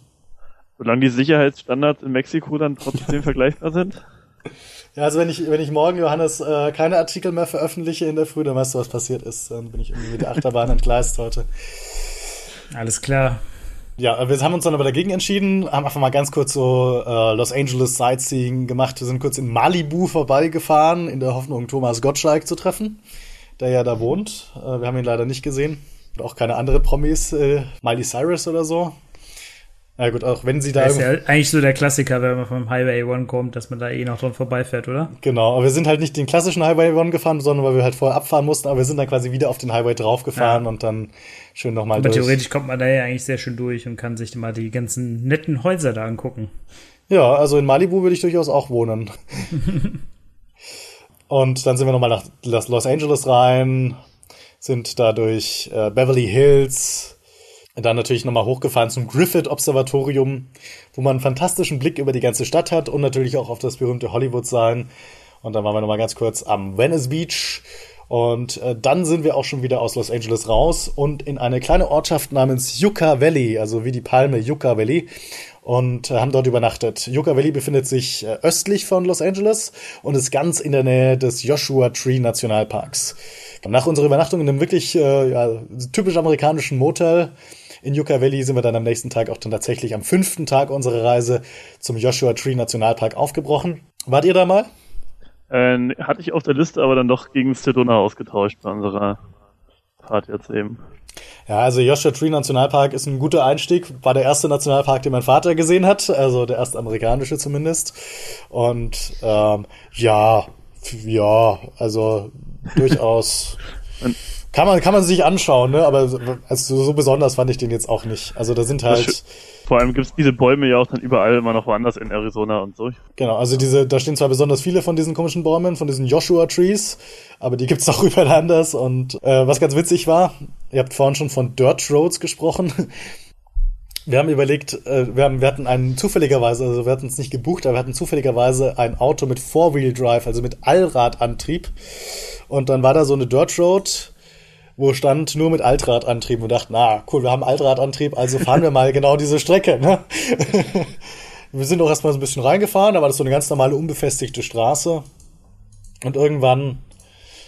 Solange die Sicherheitsstandards in Mexiko dann trotzdem vergleichbar sind? Ja, also wenn ich, wenn ich morgen, Johannes, äh, keine Artikel mehr veröffentliche in der Früh, dann weißt du, was passiert ist. Dann bin ich irgendwie mit der Achterbahn entgleist heute. Alles klar. Ja, wir haben uns dann aber dagegen entschieden, haben einfach mal ganz kurz so äh, Los Angeles Sightseeing gemacht. Wir sind kurz in Malibu vorbeigefahren, in der Hoffnung, Thomas Gottschalk zu treffen, der ja da wohnt. Äh, wir haben ihn leider nicht gesehen. Und auch keine andere Promis, äh, Miley Cyrus oder so. Na gut, auch wenn sie da. Das ist ja eigentlich so der Klassiker, wenn man vom Highway One kommt, dass man da eh noch dran vorbeifährt, oder? Genau, aber wir sind halt nicht den klassischen Highway One gefahren, sondern weil wir halt vorher abfahren mussten, aber wir sind dann quasi wieder auf den Highway draufgefahren ja. und dann schön nochmal durch. Aber theoretisch kommt man da ja eigentlich sehr schön durch und kann sich mal die ganzen netten Häuser da angucken. Ja, also in Malibu würde ich durchaus auch wohnen. und dann sind wir nochmal nach Los Angeles rein, sind da durch äh, Beverly Hills, dann natürlich nochmal hochgefahren zum Griffith-Observatorium, wo man einen fantastischen Blick über die ganze Stadt hat und natürlich auch auf das berühmte Hollywood-Sein. Und dann waren wir nochmal ganz kurz am Venice Beach. Und äh, dann sind wir auch schon wieder aus Los Angeles raus und in eine kleine Ortschaft namens Yucca Valley, also wie die Palme Yucca Valley, und äh, haben dort übernachtet. Yucca Valley befindet sich äh, östlich von Los Angeles und ist ganz in der Nähe des Joshua Tree Nationalparks. Nach unserer Übernachtung in einem wirklich äh, ja, typisch amerikanischen Motel in Yucca Valley sind wir dann am nächsten Tag auch dann tatsächlich am fünften Tag unserer Reise zum Joshua Tree Nationalpark aufgebrochen. Wart ihr da mal? Äh, hatte ich auf der Liste, aber dann doch gegen Sedona ausgetauscht bei unserer Fahrt jetzt eben. Ja, also Joshua Tree Nationalpark ist ein guter Einstieg. War der erste Nationalpark, den mein Vater gesehen hat, also der erste amerikanische zumindest. Und ähm, ja, ja, also durchaus. Kann man, kann man sich anschauen, ne? aber also so besonders fand ich den jetzt auch nicht. Also da sind halt. Vor allem gibt's diese Bäume ja auch dann überall immer noch woanders in Arizona und so. Genau, also diese, da stehen zwar besonders viele von diesen komischen Bäumen, von diesen Joshua Trees, aber die gibt's auch überall anders. Und äh, was ganz witzig war, ihr habt vorhin schon von Dirt Roads gesprochen. Wir haben überlegt, äh, wir, haben, wir hatten einen zufälligerweise, also wir hatten es nicht gebucht, aber wir hatten zufälligerweise ein Auto mit Four-Wheel Drive, also mit Allradantrieb. Und dann war da so eine Dirt Road wo stand nur mit Altradantrieb und dachte, na cool, wir haben Altradantrieb, also fahren wir mal genau diese Strecke. Ne? wir sind auch erstmal so ein bisschen reingefahren, aber das ist so eine ganz normale unbefestigte Straße. Und irgendwann,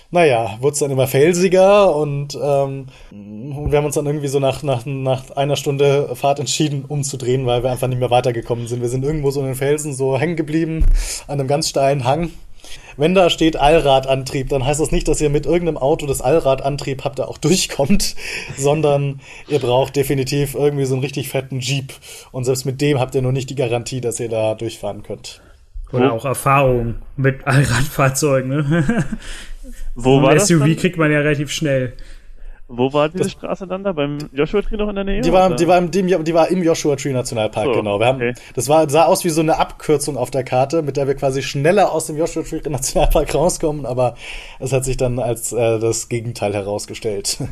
naja, wurde es dann immer felsiger und ähm, wir haben uns dann irgendwie so nach, nach, nach einer Stunde Fahrt entschieden, umzudrehen, weil wir einfach nicht mehr weitergekommen sind. Wir sind irgendwo so in den Felsen so hängen geblieben, an einem ganz steilen Hang wenn da steht Allradantrieb, dann heißt das nicht, dass ihr mit irgendeinem Auto das Allradantrieb habt, der auch durchkommt, sondern ihr braucht definitiv irgendwie so einen richtig fetten Jeep. Und selbst mit dem habt ihr noch nicht die Garantie, dass ihr da durchfahren könnt. Oder auch Erfahrung mit Allradfahrzeugen. Ne? Wo war SUV das kriegt man ja relativ schnell. Wo war diese das, Straße dann da? Beim Joshua Tree noch in der Nähe? Die war, die war, im, die war im Joshua Tree Nationalpark, so, genau. Wir haben, okay. Das war, sah aus wie so eine Abkürzung auf der Karte, mit der wir quasi schneller aus dem Joshua Tree Nationalpark rauskommen, aber es hat sich dann als äh, das Gegenteil herausgestellt.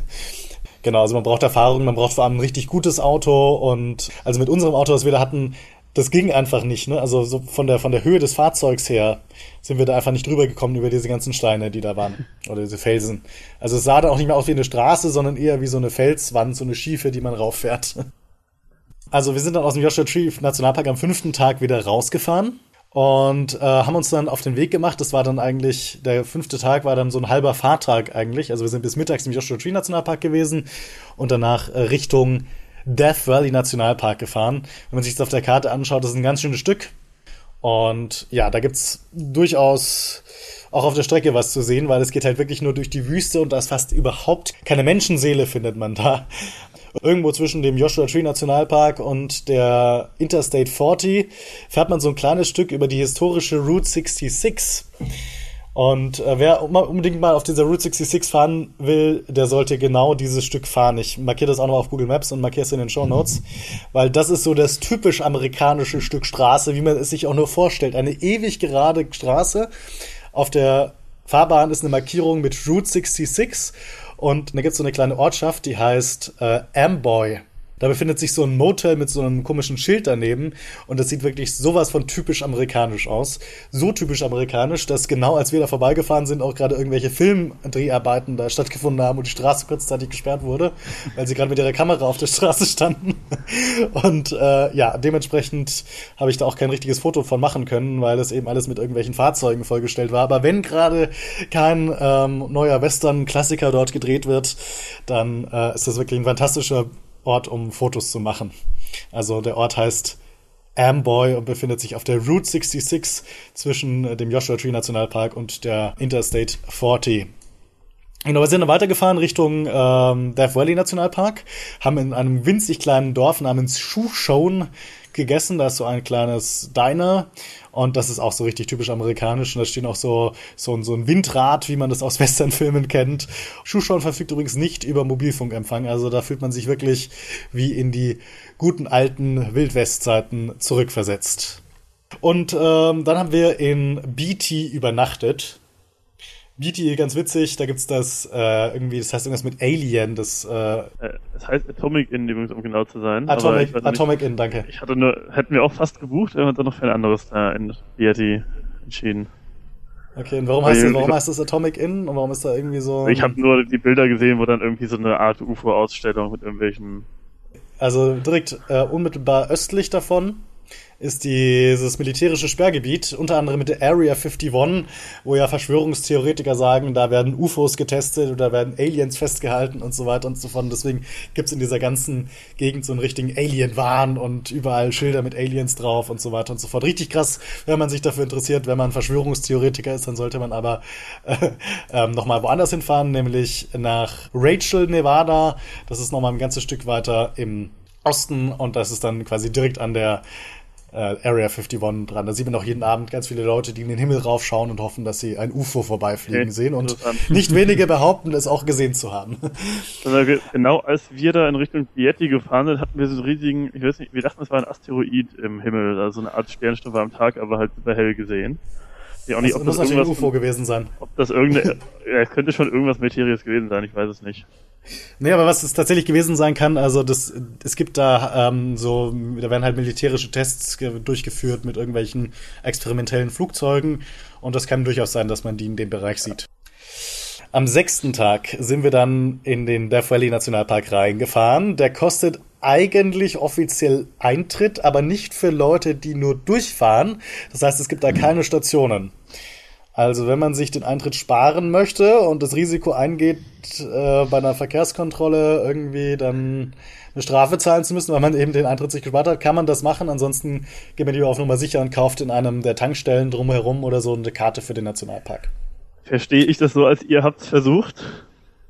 Genau, also man braucht Erfahrung, man braucht vor allem ein richtig gutes Auto und also mit unserem Auto, das wir da hatten, das ging einfach nicht, ne? Also so von der von der Höhe des Fahrzeugs her sind wir da einfach nicht drüber gekommen über diese ganzen Steine, die da waren oder diese Felsen. Also es sah da auch nicht mehr aus wie eine Straße, sondern eher wie so eine Felswand, so eine Schiefe, die man rauffährt. Also wir sind dann aus dem Joshua Tree Nationalpark am fünften Tag wieder rausgefahren und äh, haben uns dann auf den Weg gemacht. Das war dann eigentlich, der fünfte Tag war dann so ein halber Fahrtag eigentlich. Also wir sind bis mittags im Joshua Tree Nationalpark gewesen und danach äh, Richtung Death Valley Nationalpark gefahren. Wenn man sich das auf der Karte anschaut, das ist ein ganz schönes Stück. Und ja, da gibt's durchaus auch auf der Strecke was zu sehen, weil es geht halt wirklich nur durch die Wüste und da ist fast überhaupt keine Menschenseele findet man da. Irgendwo zwischen dem Joshua Tree Nationalpark und der Interstate 40 fährt man so ein kleines Stück über die historische Route 66. Und äh, wer unbedingt mal auf dieser Route 66 fahren will, der sollte genau dieses Stück fahren. Ich markiere das auch noch auf Google Maps und markiere es in den Show Notes, weil das ist so das typisch amerikanische Stück Straße, wie man es sich auch nur vorstellt. Eine ewig gerade Straße. Auf der Fahrbahn ist eine Markierung mit Route 66 und da gibt es so eine kleine Ortschaft, die heißt äh, Amboy. Da befindet sich so ein Motel mit so einem komischen Schild daneben und das sieht wirklich sowas von typisch amerikanisch aus. So typisch amerikanisch, dass genau als wir da vorbeigefahren sind, auch gerade irgendwelche Filmdreharbeiten da stattgefunden haben und die Straße kurzzeitig gesperrt wurde, weil sie gerade mit ihrer Kamera auf der Straße standen. Und äh, ja, dementsprechend habe ich da auch kein richtiges Foto von machen können, weil das eben alles mit irgendwelchen Fahrzeugen vollgestellt war. Aber wenn gerade kein ähm, neuer Western-Klassiker dort gedreht wird, dann äh, ist das wirklich ein fantastischer Ort, um Fotos zu machen. Also der Ort heißt Amboy und befindet sich auf der Route 66 zwischen dem Joshua Tree Nationalpark und der Interstate 40. Genau, wir sind dann weitergefahren Richtung ähm, Death Valley Nationalpark, haben in einem winzig kleinen Dorf namens Shoeshone gegessen. Da ist so ein kleines Diner und das ist auch so richtig typisch amerikanisch. Und da stehen auch so, so, so ein Windrad, wie man das aus Westernfilmen kennt. Schuhschorn verfügt übrigens nicht über Mobilfunkempfang. Also da fühlt man sich wirklich wie in die guten alten Wildwestzeiten zurückversetzt. Und ähm, dann haben wir in BT übernachtet. BT ganz witzig, da gibt's das äh, irgendwie, das heißt irgendwas mit Alien, das äh, äh Es heißt Atomic Inn übrigens, um genau zu sein. Atomic, Atomic Inn, danke. Ich hatte nur, hätten wir auch fast gebucht, wir haben dann noch für ein anderes da in BT entschieden. Okay, und warum heißt, das, warum heißt das Atomic Inn und warum ist da irgendwie so... Ich habe nur die Bilder gesehen, wo dann irgendwie so eine Art UFO-Ausstellung mit irgendwelchen... Also direkt äh, unmittelbar östlich davon ist dieses militärische Sperrgebiet, unter anderem mit der Area 51, wo ja Verschwörungstheoretiker sagen, da werden UFOs getestet oder werden Aliens festgehalten und so weiter und so fort. Und deswegen gibt's in dieser ganzen Gegend so einen richtigen Alien-Wahn und überall Schilder mit Aliens drauf und so weiter und so fort. Richtig krass, wenn man sich dafür interessiert. Wenn man Verschwörungstheoretiker ist, dann sollte man aber äh, äh, nochmal woanders hinfahren, nämlich nach Rachel, Nevada. Das ist nochmal ein ganzes Stück weiter im Osten und das ist dann quasi direkt an der äh, Area 51 dran. Da sieht man auch jeden Abend ganz viele Leute, die in den Himmel raufschauen und hoffen, dass sie ein UFO vorbeifliegen okay, sehen. Und nicht wenige behaupten, es auch gesehen zu haben. Also genau als wir da in Richtung Yeti gefahren sind, hatten wir so einen riesigen, ich weiß nicht, wir dachten, es war ein Asteroid im Himmel, also eine Art Sternstufe am Tag, aber halt super hell gesehen. Ja, auch nicht, das ob muss das natürlich ein UFO gewesen sein. Ob das irgendeine, ja, könnte schon irgendwas Materielles gewesen sein, ich weiß es nicht. Nee, aber was es tatsächlich gewesen sein kann, also das, es gibt da ähm, so, da werden halt militärische Tests durchgeführt mit irgendwelchen experimentellen Flugzeugen und das kann durchaus sein, dass man die in dem Bereich sieht. Am sechsten Tag sind wir dann in den Death Valley Nationalpark reingefahren. Der kostet eigentlich offiziell Eintritt, aber nicht für Leute, die nur durchfahren. Das heißt, es gibt da keine Stationen. Also wenn man sich den Eintritt sparen möchte und das Risiko eingeht, äh, bei einer Verkehrskontrolle irgendwie dann eine Strafe zahlen zu müssen, weil man eben den Eintritt sich gespart hat, kann man das machen. Ansonsten geht man lieber auf Nummer sicher und kauft in einem der Tankstellen drumherum oder so eine Karte für den Nationalpark. Verstehe ich das so, als ihr habt es versucht?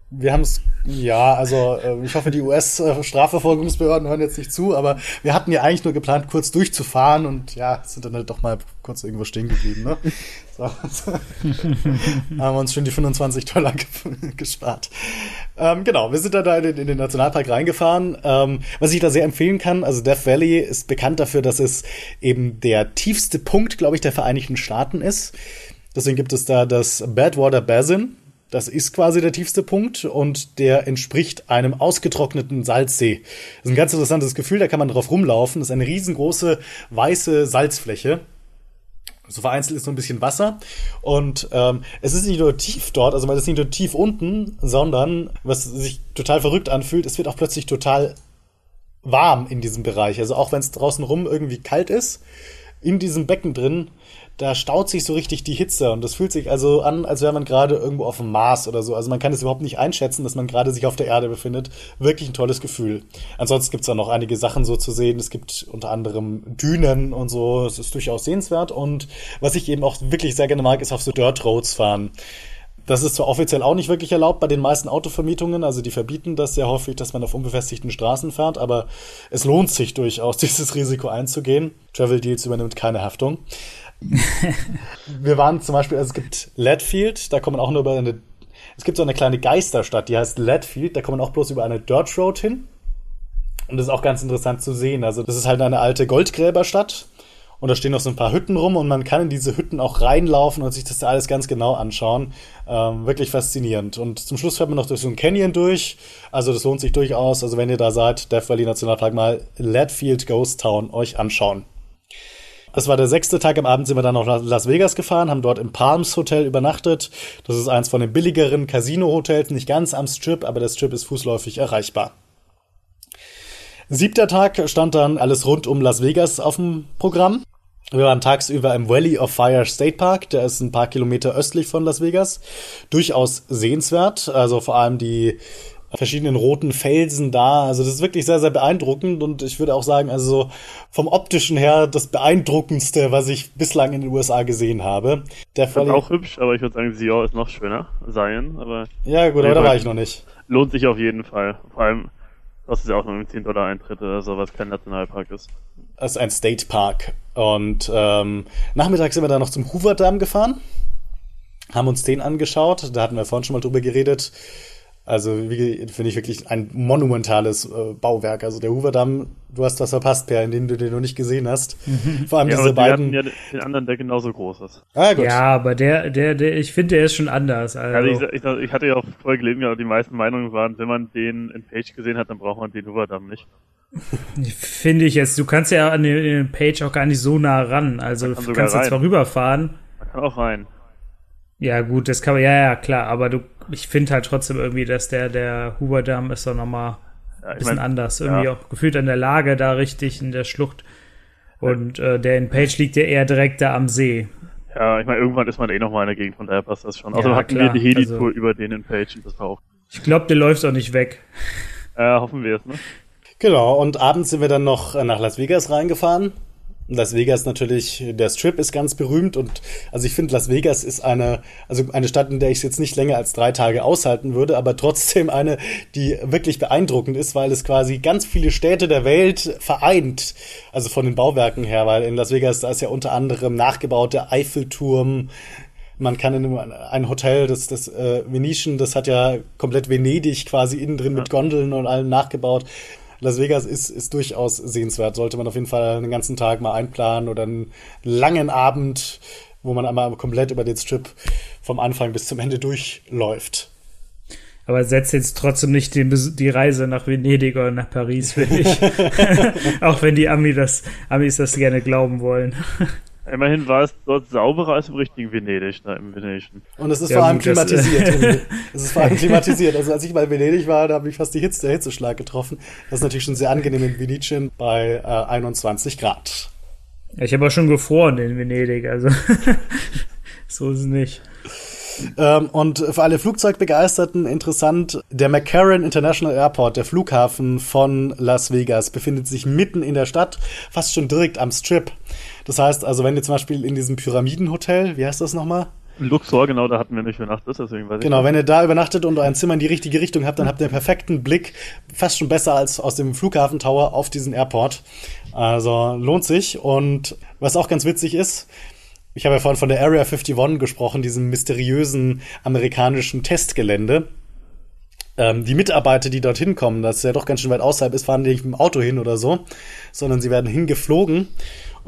Wir haben es, ja, also äh, ich hoffe, die US-Strafverfolgungsbehörden hören jetzt nicht zu, aber wir hatten ja eigentlich nur geplant, kurz durchzufahren und ja, sind dann halt doch mal kurz irgendwo stehen geblieben. Ne? So, so. haben wir uns schon die 25 Dollar gespart. Ähm, genau, wir sind dann da in, in den Nationalpark reingefahren. Ähm, was ich da sehr empfehlen kann, also Death Valley ist bekannt dafür, dass es eben der tiefste Punkt, glaube ich, der Vereinigten Staaten ist. Deswegen gibt es da das Badwater Basin das ist quasi der tiefste Punkt und der entspricht einem ausgetrockneten Salzsee. Das ist ein ganz interessantes Gefühl, da kann man drauf rumlaufen. Das ist eine riesengroße weiße Salzfläche. So vereinzelt ist so ein bisschen Wasser. Und ähm, es ist nicht nur tief dort, also man ist nicht nur tief unten, sondern was sich total verrückt anfühlt, es wird auch plötzlich total warm in diesem Bereich. Also auch wenn es draußen rum irgendwie kalt ist, in diesem Becken drin da staut sich so richtig die Hitze und das fühlt sich also an, als wäre man gerade irgendwo auf dem Mars oder so. Also man kann es überhaupt nicht einschätzen, dass man gerade sich auf der Erde befindet. Wirklich ein tolles Gefühl. Ansonsten gibt's da noch einige Sachen so zu sehen. Es gibt unter anderem Dünen und so. Es ist durchaus sehenswert und was ich eben auch wirklich sehr gerne mag, ist auf so Dirt Roads fahren. Das ist zwar offiziell auch nicht wirklich erlaubt bei den meisten Autovermietungen, also die verbieten das sehr häufig, dass man auf unbefestigten Straßen fährt, aber es lohnt sich durchaus, dieses Risiko einzugehen. Travel Deals übernimmt keine Haftung. wir waren zum Beispiel, also es gibt Ledfield, da kommt man auch nur über eine, es gibt so eine kleine Geisterstadt, die heißt Ledfield, da kommt man auch bloß über eine Dirt Road hin. Und das ist auch ganz interessant zu sehen. Also das ist halt eine alte Goldgräberstadt. Und da stehen noch so ein paar Hütten rum und man kann in diese Hütten auch reinlaufen und sich das alles ganz genau anschauen. Ähm, wirklich faszinierend. Und zum Schluss fährt man noch durch so ein Canyon durch. Also das lohnt sich durchaus. Also wenn ihr da seid, Death Valley Nationalpark mal Ledfield Ghost Town euch anschauen. Das war der sechste Tag. Am Abend sind wir dann nach Las Vegas gefahren, haben dort im Palms Hotel übernachtet. Das ist eins von den billigeren Casino-Hotels, nicht ganz am Strip, aber der Strip ist fußläufig erreichbar. Siebter Tag stand dann alles rund um Las Vegas auf dem Programm. Wir waren tagsüber im Valley of Fire State Park, der ist ein paar Kilometer östlich von Las Vegas. Durchaus sehenswert, also vor allem die verschiedenen roten Felsen da. Also das ist wirklich sehr, sehr beeindruckend und ich würde auch sagen, also vom optischen her das beeindruckendste, was ich bislang in den USA gesehen habe. Der Valley auch hübsch, aber ich würde sagen, Sion ist noch schöner. Zion, aber. Ja, gut, aber da war ich noch nicht. Lohnt sich auf jeden Fall. Vor allem, das ist ja auch nur mit 10 Dollar Eintritt oder so, was kein Nationalpark ist. Es ist ein State Park. Und ähm, nachmittags sind wir dann noch zum Hoover Dam gefahren, haben uns den angeschaut. Da hatten wir vorhin schon mal drüber geredet. Also finde ich wirklich ein monumentales äh, Bauwerk. Also der Hoover Damm, du hast was verpasst, Per, in dem du den noch nicht gesehen hast. Mhm. Vor allem ja, diese beiden. Ja den anderen, der genauso groß ist. Ah, gut. Ja, aber der, der, der, ich finde, der ist schon anders. Also, also ich, ich, ich, hatte ja auch vorher gelesen, aber die meisten Meinungen waren, wenn man den in Page gesehen hat, dann braucht man den Hoover Damm nicht. Finde ich jetzt. Du kannst ja an den Page auch gar nicht so nah ran. Also du kannst jetzt zwar rüberfahren. Man kann auch rein. Ja, gut, das kann man, ja, ja, klar, aber du, ich finde halt trotzdem irgendwie, dass der, der Hoover-Damm ist doch nochmal ja, ein bisschen mein, anders. Irgendwie ja. auch gefühlt an der Lage da richtig in der Schlucht. Und äh, der in Page liegt ja eher direkt da am See. Ja, ich meine, irgendwann ist man eh nochmal in der Gegend, von daher passt das schon. Also ja, hatten klar. wir die Heli-Tour also, über den in Page und das war auch. Ich glaube, der läuft auch nicht weg. Ja, hoffen wir es, ne? Genau, und abends sind wir dann noch nach Las Vegas reingefahren. Las Vegas natürlich, der Strip ist ganz berühmt und also ich finde, Las Vegas ist eine, also eine Stadt, in der ich es jetzt nicht länger als drei Tage aushalten würde, aber trotzdem eine, die wirklich beeindruckend ist, weil es quasi ganz viele Städte der Welt vereint, also von den Bauwerken her, weil in Las Vegas, da ist ja unter anderem nachgebaut der Eiffelturm, man kann in ein Hotel, das, das äh, Venetian, das hat ja komplett Venedig quasi innen drin ja. mit Gondeln und allem nachgebaut. Las Vegas ist, ist durchaus sehenswert. Sollte man auf jeden Fall einen ganzen Tag mal einplanen oder einen langen Abend, wo man einmal komplett über den Strip vom Anfang bis zum Ende durchläuft. Aber setzt jetzt trotzdem nicht die, die Reise nach Venedig oder nach Paris, finde ich. Auch wenn die Ami das, Amis das gerne glauben wollen. Immerhin war es dort sauberer als im richtigen Venedig, da im Venetian. Und es ist ja, vor allem gut, klimatisiert. es ist vor allem klimatisiert. Also als ich mal in Venedig war, da habe ich fast die Hitze, der Hitzeschlag getroffen. Das ist natürlich schon sehr angenehm in Venetian bei äh, 21 Grad. Ja, ich habe auch schon gefroren in Venedig, also so ist es nicht. Ähm, und für alle Flugzeugbegeisterten interessant, der McCarran International Airport, der Flughafen von Las Vegas, befindet sich mitten in der Stadt, fast schon direkt am Strip. Das heißt also, wenn ihr zum Beispiel in diesem Pyramidenhotel, wie heißt das nochmal? Luxor, genau, da hatten wir nicht übernachtet, deswegen weiß ich Genau, wenn ihr da übernachtet und ein Zimmer in die richtige Richtung habt, dann habt ihr einen perfekten Blick, fast schon besser als aus dem Flughafentower auf diesen Airport. Also lohnt sich. Und was auch ganz witzig ist, ich habe ja vorhin von der Area 51 gesprochen, diesem mysteriösen amerikanischen Testgelände. Ähm, die Mitarbeiter, die dorthin kommen, das ja doch ganz schön weit außerhalb ist, fahren nicht mit dem Auto hin oder so, sondern sie werden hingeflogen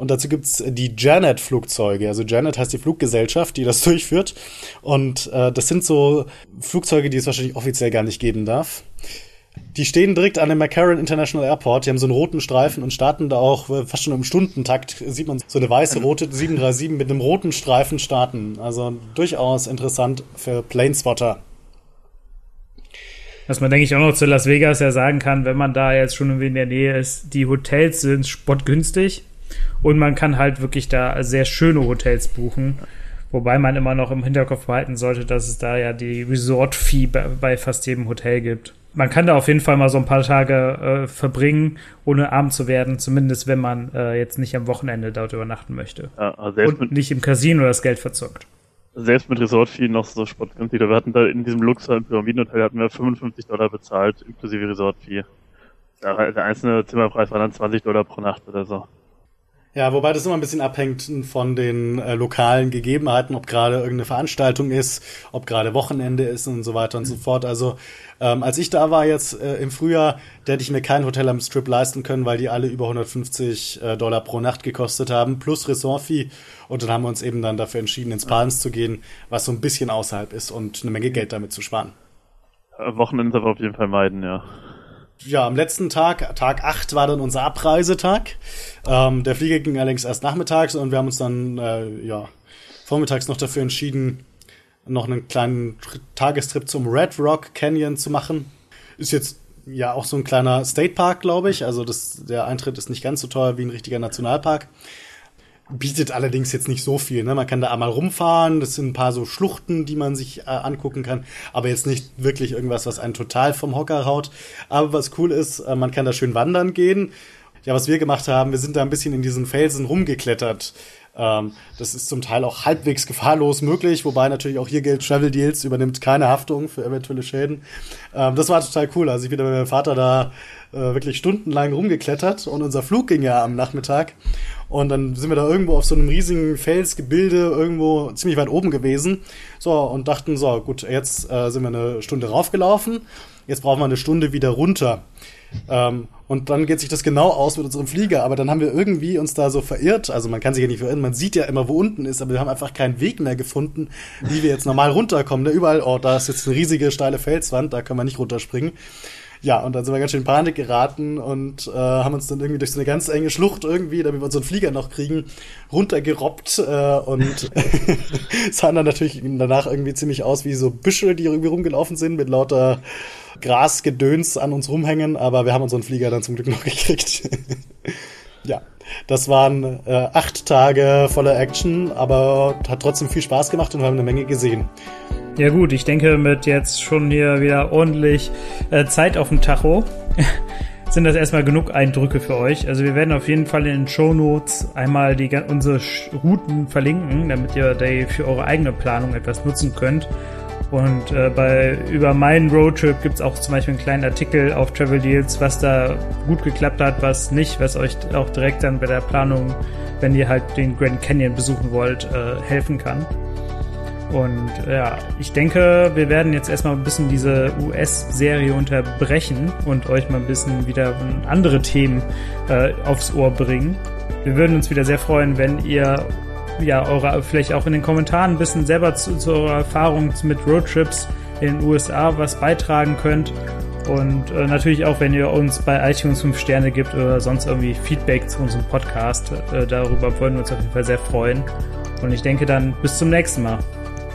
und dazu gibt's die Janet-Flugzeuge. Also Janet heißt die Fluggesellschaft, die das durchführt. Und äh, das sind so Flugzeuge, die es wahrscheinlich offiziell gar nicht geben darf. Die stehen direkt an dem McCarran International Airport. Die haben so einen roten Streifen und starten da auch äh, fast schon im Stundentakt. Sieht man so eine weiße rote 737 mit einem roten Streifen starten. Also durchaus interessant für Planespotter. Was man, denke ich, auch noch zu Las Vegas ja sagen kann, wenn man da jetzt schon in der Nähe ist, die Hotels sind spottgünstig. Und man kann halt wirklich da sehr schöne Hotels buchen. Wobei man immer noch im Hinterkopf behalten sollte, dass es da ja die Resort-Fee bei, bei, fast jedem Hotel gibt. Man kann da auf jeden Fall mal so ein paar Tage äh, verbringen, ohne arm zu werden, zumindest wenn man äh, jetzt nicht am Wochenende dort übernachten möchte. Ja, also Und nicht im Casino das Geld verzockt. Selbst mit Resort-Fee noch so sportgünstig. Wir hatten da in diesem Luxor im Pyramidenhotel hatten wir 55 Dollar bezahlt, inklusive Resort-Fee. Der, der einzelne Zimmerpreis war dann 20 Dollar pro Nacht oder so. Ja, wobei das immer ein bisschen abhängt von den äh, lokalen Gegebenheiten, ob gerade irgendeine Veranstaltung ist, ob gerade Wochenende ist und so weiter und so fort. Also ähm, als ich da war jetzt äh, im Frühjahr, da hätte ich mir kein Hotel am Strip leisten können, weil die alle über 150 äh, Dollar pro Nacht gekostet haben, plus Ressortfee. Und dann haben wir uns eben dann dafür entschieden, ins Palms zu gehen, was so ein bisschen außerhalb ist und eine Menge Geld damit zu sparen. Äh, Wochenende aber auf jeden Fall meiden, ja ja, am letzten Tag, Tag 8, war dann unser Abreisetag. Ähm, der Flieger ging allerdings erst nachmittags und wir haben uns dann äh, ja, vormittags noch dafür entschieden, noch einen kleinen Tagestrip zum Red Rock Canyon zu machen. Ist jetzt ja auch so ein kleiner State Park, glaube ich. Also das, der Eintritt ist nicht ganz so teuer wie ein richtiger Nationalpark bietet allerdings jetzt nicht so viel. Ne? Man kann da einmal rumfahren, das sind ein paar so Schluchten, die man sich äh, angucken kann, aber jetzt nicht wirklich irgendwas, was einen total vom Hocker haut. Aber was cool ist, äh, man kann da schön wandern gehen. Ja, was wir gemacht haben, wir sind da ein bisschen in diesen Felsen rumgeklettert. Ähm, das ist zum Teil auch halbwegs gefahrlos möglich, wobei natürlich auch hier gilt, Travel Deals übernimmt keine Haftung für eventuelle Schäden. Ähm, das war total cool. Also ich bin mit meinem Vater da äh, wirklich stundenlang rumgeklettert und unser Flug ging ja am Nachmittag. Und dann sind wir da irgendwo auf so einem riesigen Felsgebilde irgendwo ziemlich weit oben gewesen. So, und dachten, so, gut, jetzt äh, sind wir eine Stunde raufgelaufen. Jetzt brauchen wir eine Stunde wieder runter. Ähm, und dann geht sich das genau aus mit unserem Flieger. Aber dann haben wir irgendwie uns da so verirrt. Also man kann sich ja nicht verirren. Man sieht ja immer, wo unten ist. Aber wir haben einfach keinen Weg mehr gefunden, wie wir jetzt normal runterkommen. Da überall, oh, da ist jetzt eine riesige steile Felswand. Da können wir nicht runterspringen. Ja, und dann sind wir ganz schön in Panik geraten und äh, haben uns dann irgendwie durch so eine ganz enge Schlucht irgendwie, damit wir unseren Flieger noch kriegen, runtergerobbt äh, und sahen dann natürlich danach irgendwie ziemlich aus wie so Büsche, die irgendwie rumgelaufen sind mit lauter Grasgedöns an uns rumhängen, aber wir haben unseren Flieger dann zum Glück noch gekriegt. ja, das waren äh, acht Tage voller Action, aber hat trotzdem viel Spaß gemacht und wir haben eine Menge gesehen. Ja gut, ich denke mit jetzt schon hier wieder ordentlich äh, Zeit auf dem Tacho sind das erstmal genug Eindrücke für euch. Also wir werden auf jeden Fall in den Show Notes einmal die, unsere Routen verlinken, damit ihr da für eure eigene Planung etwas nutzen könnt. Und äh, bei über meinen Roadtrip gibt's auch zum Beispiel einen kleinen Artikel auf Travel Deals, was da gut geklappt hat, was nicht, was euch auch direkt dann bei der Planung, wenn ihr halt den Grand Canyon besuchen wollt, äh, helfen kann. Und ja, ich denke, wir werden jetzt erstmal ein bisschen diese US-Serie unterbrechen und euch mal ein bisschen wieder andere Themen äh, aufs Ohr bringen. Wir würden uns wieder sehr freuen, wenn ihr ja eure vielleicht auch in den Kommentaren ein bisschen selber zu, zu eurer Erfahrung mit Roadtrips in den USA was beitragen könnt. Und äh, natürlich auch, wenn ihr uns bei iTunes 5 Sterne gibt oder sonst irgendwie Feedback zu unserem Podcast. Äh, darüber würden wir uns auf jeden Fall sehr freuen. Und ich denke dann bis zum nächsten Mal.